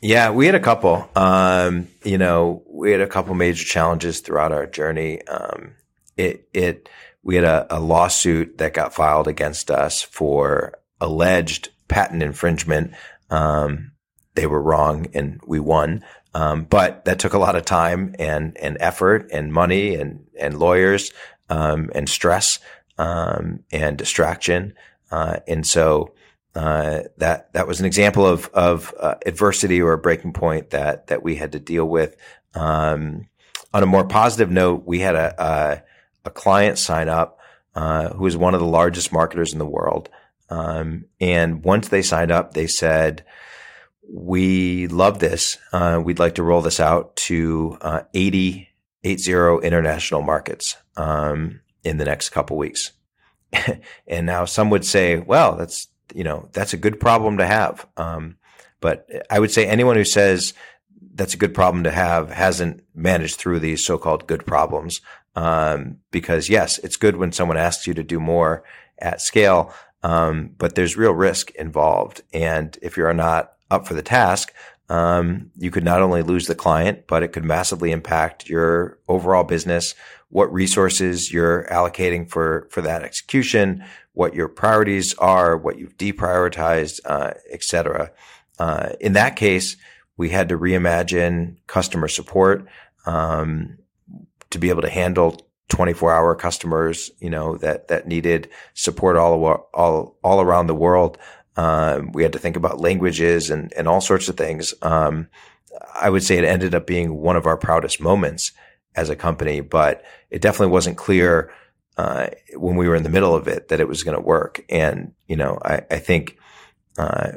Speaker 1: Yeah, we had a couple. Um, you know, we had a couple major challenges throughout our journey. Um, it it we had a, a lawsuit that got filed against us for alleged patent infringement. Um, they were wrong and we won. Um, but that took a lot of time and, and effort and money and, and lawyers, um, and stress, um, and distraction. Uh, and so, uh, that, that was an example of, of, uh, adversity or a breaking point that, that we had to deal with. Um, on a more positive note, we had a, a, client sign up, uh, who is one of the largest marketers in the world. Um, and once they signed up, they said, we love this. Uh, we'd like to roll this out to uh, 80, 80 international markets um, in the next couple weeks. [LAUGHS] and now some would say, well, that's, you know, that's a good problem to have. Um, but I would say anyone who says that's a good problem to have hasn't managed through these so-called good problems. Um, because yes, it's good when someone asks you to do more at scale. Um, but there's real risk involved. And if you're not up for the task, um, you could not only lose the client, but it could massively impact your overall business, what resources you're allocating for, for that execution, what your priorities are, what you've deprioritized, uh, et cetera. Uh, in that case, we had to reimagine customer support, um, to be able to handle 24 hour customers, you know, that, that needed support all, all, all around the world. Um, we had to think about languages and, and all sorts of things. Um, I would say it ended up being one of our proudest moments as a company, but it definitely wasn't clear, uh, when we were in the middle of it that it was going to work. And, you know, I, I think, uh,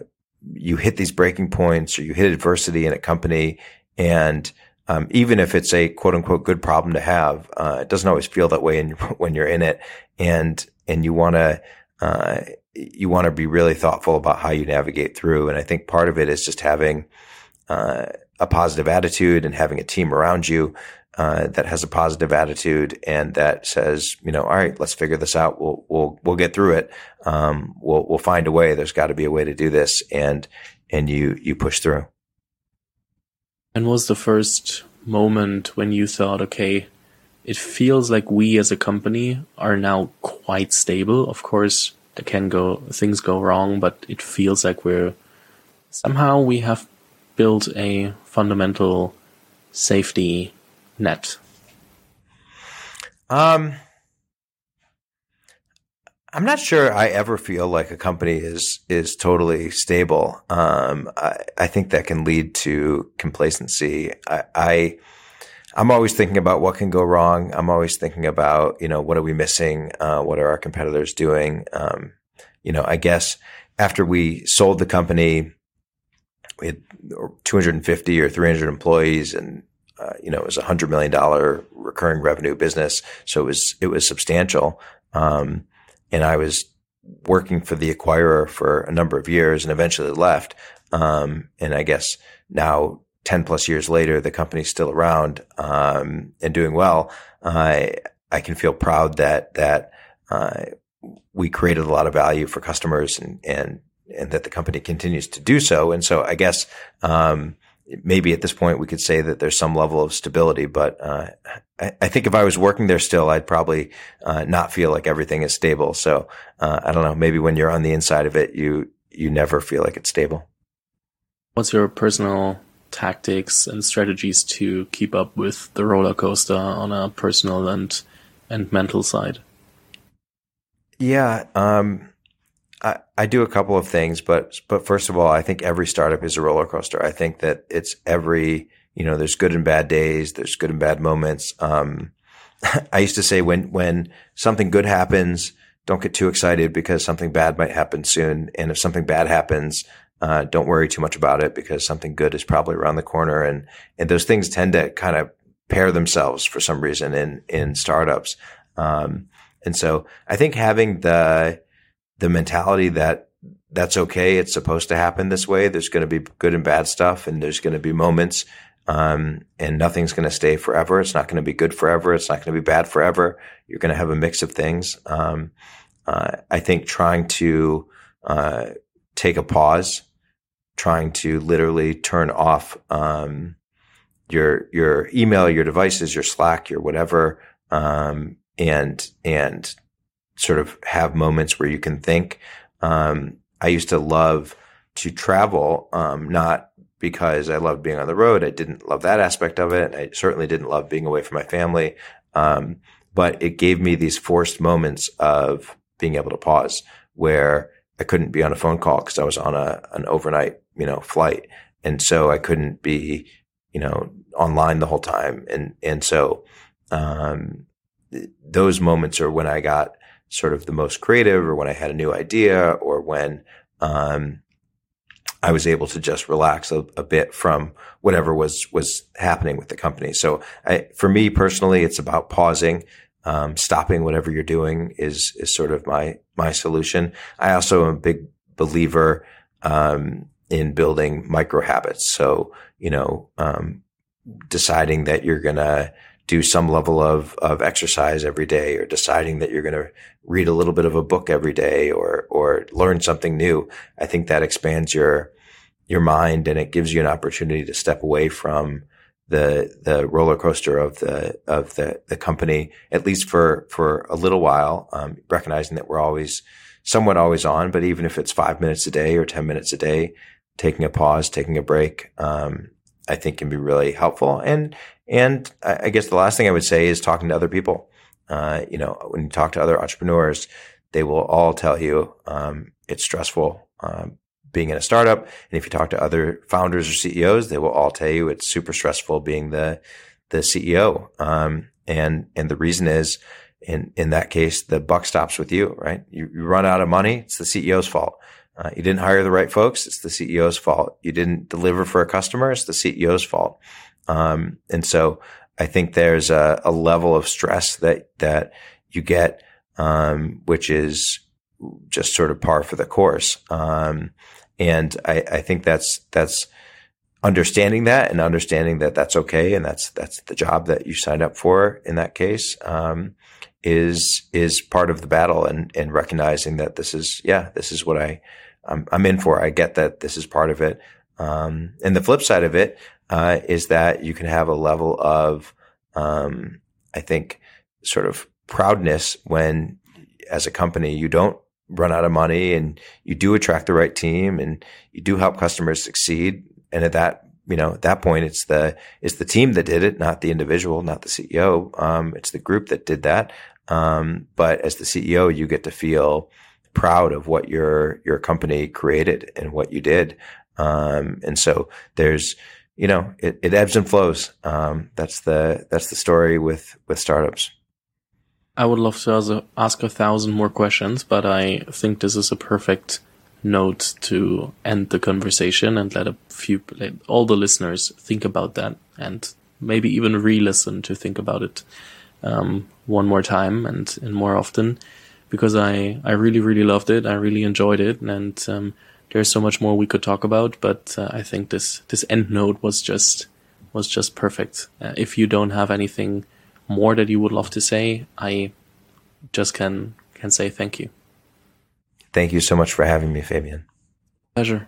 Speaker 1: you hit these breaking points or you hit adversity in a company and, um, even if it's a quote unquote good problem to have, uh, it doesn't always feel that way in, [LAUGHS] when you're in it. And, and you want to, uh, you want to be really thoughtful about how you navigate through. And I think part of it is just having, uh, a positive attitude and having a team around you, uh, that has a positive attitude and that says, you know, all right, let's figure this out. We'll, we'll, we'll get through it. Um, we'll, we'll find a way. There's got to be a way to do this. And, and you, you push through.
Speaker 2: And was the first moment when you thought, okay, it feels like we as a company are now quite stable. Of course, there can go things go wrong, but it feels like we're somehow we have built a fundamental safety net.
Speaker 1: Um, I'm not sure I ever feel like a company is is totally stable. Um, I, I, think that can lead to complacency. I, I am always thinking about what can go wrong. I'm always thinking about you know what are we missing? Uh, what are our competitors doing? Um, you know, I guess after we sold the company, we had 250 or 300 employees, and uh, you know it was a hundred million dollar recurring revenue business, so it was it was substantial. Um, and I was working for the acquirer for a number of years and eventually left. Um, and I guess now 10 plus years later, the company's still around, um, and doing well. I, I can feel proud that, that, uh, we created a lot of value for customers and, and, and that the company continues to do so. And so I guess, um, maybe at this point we could say that there's some level of stability, but uh, I, I, think if I was working there still, I'd probably uh, not feel like everything is stable. So uh, I don't know. Maybe when you're on the inside of it, you you never feel like it's stable.
Speaker 2: What's your personal tactics and strategies to keep up with the roller coaster on a personal and and mental side?
Speaker 1: Yeah. Um, I, I do a couple of things, but but first of all, I think every startup is a roller coaster. I think that it's every you know, there's good and bad days, there's good and bad moments. Um, [LAUGHS] I used to say when when something good happens, don't get too excited because something bad might happen soon. And if something bad happens, uh, don't worry too much about it because something good is probably around the corner. And, and those things tend to kind of pair themselves for some reason in, in startups. Um, and so I think having the, the mentality that that's okay. It's supposed to happen this way. There's going to be good and bad stuff and there's going to be moments um, and nothing's going to stay forever. It's not going to be good forever. It's not going to be bad forever. You're going to have a mix of things. Um, uh, I think trying to uh, take a pause, trying to literally turn off um, your your email, your devices, your Slack, your whatever, um, and and sort of have moments where you can think. Um, I used to love to travel, um, not because I loved being on the road. I didn't love that aspect of it. I certainly didn't love being away from my family. Um, but it gave me these forced moments of being able to pause where I couldn't be on a phone call because I was on a, an overnight, you know, flight. And so I couldn't be, you know, online the whole time. And, and so, um, those moments are when I got sort of the most creative or when I had a new idea or when, um, I was able to just relax a, a, bit from whatever was was happening with the company. So, I, for me personally, it's about pausing, um, stopping whatever you're doing is is sort of my my solution. I also am a big believer um, in building micro habits. So, you know, um, deciding that you're gonna do some level of of exercise every day, or deciding that you're gonna read a little bit of a book every day, or or learn something new. I think that expands your your mind and it gives you an opportunity to step away from the the roller coaster of the of the the company at least for for a little while um, recognizing that we're always somewhat always on but even if it's five minutes a day or 10 minutes a day taking a pause taking a break um, i think can be really helpful and and i guess the last thing i would say is talking to other people uh, you know when you talk to other entrepreneurs they will all tell you um, it's stressful um, being in a startup. And if you talk to other founders or CEOs, they will all tell you it's super stressful being the the CEO. Um, and and the reason is in in that case, the buck stops with you, right? You, you run out of money, it's the CEO's fault. Uh, you didn't hire the right folks, it's the CEO's fault. You didn't deliver for a customer, it's the CEO's fault. Um, and so I think there's a, a, level of stress that that you get, um, which is just sort of par for the course. Um, and I, I think that's, that's understanding that and understanding that that's okay. And that's, that's the job that you signed up for in that case. Um, is, is part of the battle and, and recognizing that this is, yeah, this is what I, I'm, I'm in for. I get that this is part of it. Um, and the flip side of it, uh, is that you can have a level of, um, I think sort of proudness when as a company you don't run out of money and you do attract the right team and you do help customers succeed. And at that, you know, at that point, it's the, it's the team that did it, not the individual, not the CEO. Um, it's the group that did that. Um, but as the CEO, you get to feel proud of what your, your company created and what you did. Um, and so there's, you know, it, it ebbs and flows. Um, that's the, that's the story with, with startups.
Speaker 2: I would love to ask a thousand more questions, but I think this is a perfect note to end the conversation and let a few, let all the listeners think about that and maybe even re-listen to think about it um, one more time and, and more often because I, I really, really loved it. I really enjoyed it. And um, there's so much more we could talk about, but uh, I think this, this end note was just, was just perfect. Uh, if you don't have anything more that you would love to say, I just can can say thank you.
Speaker 1: Thank you so much for having me, Fabian.
Speaker 2: Pleasure.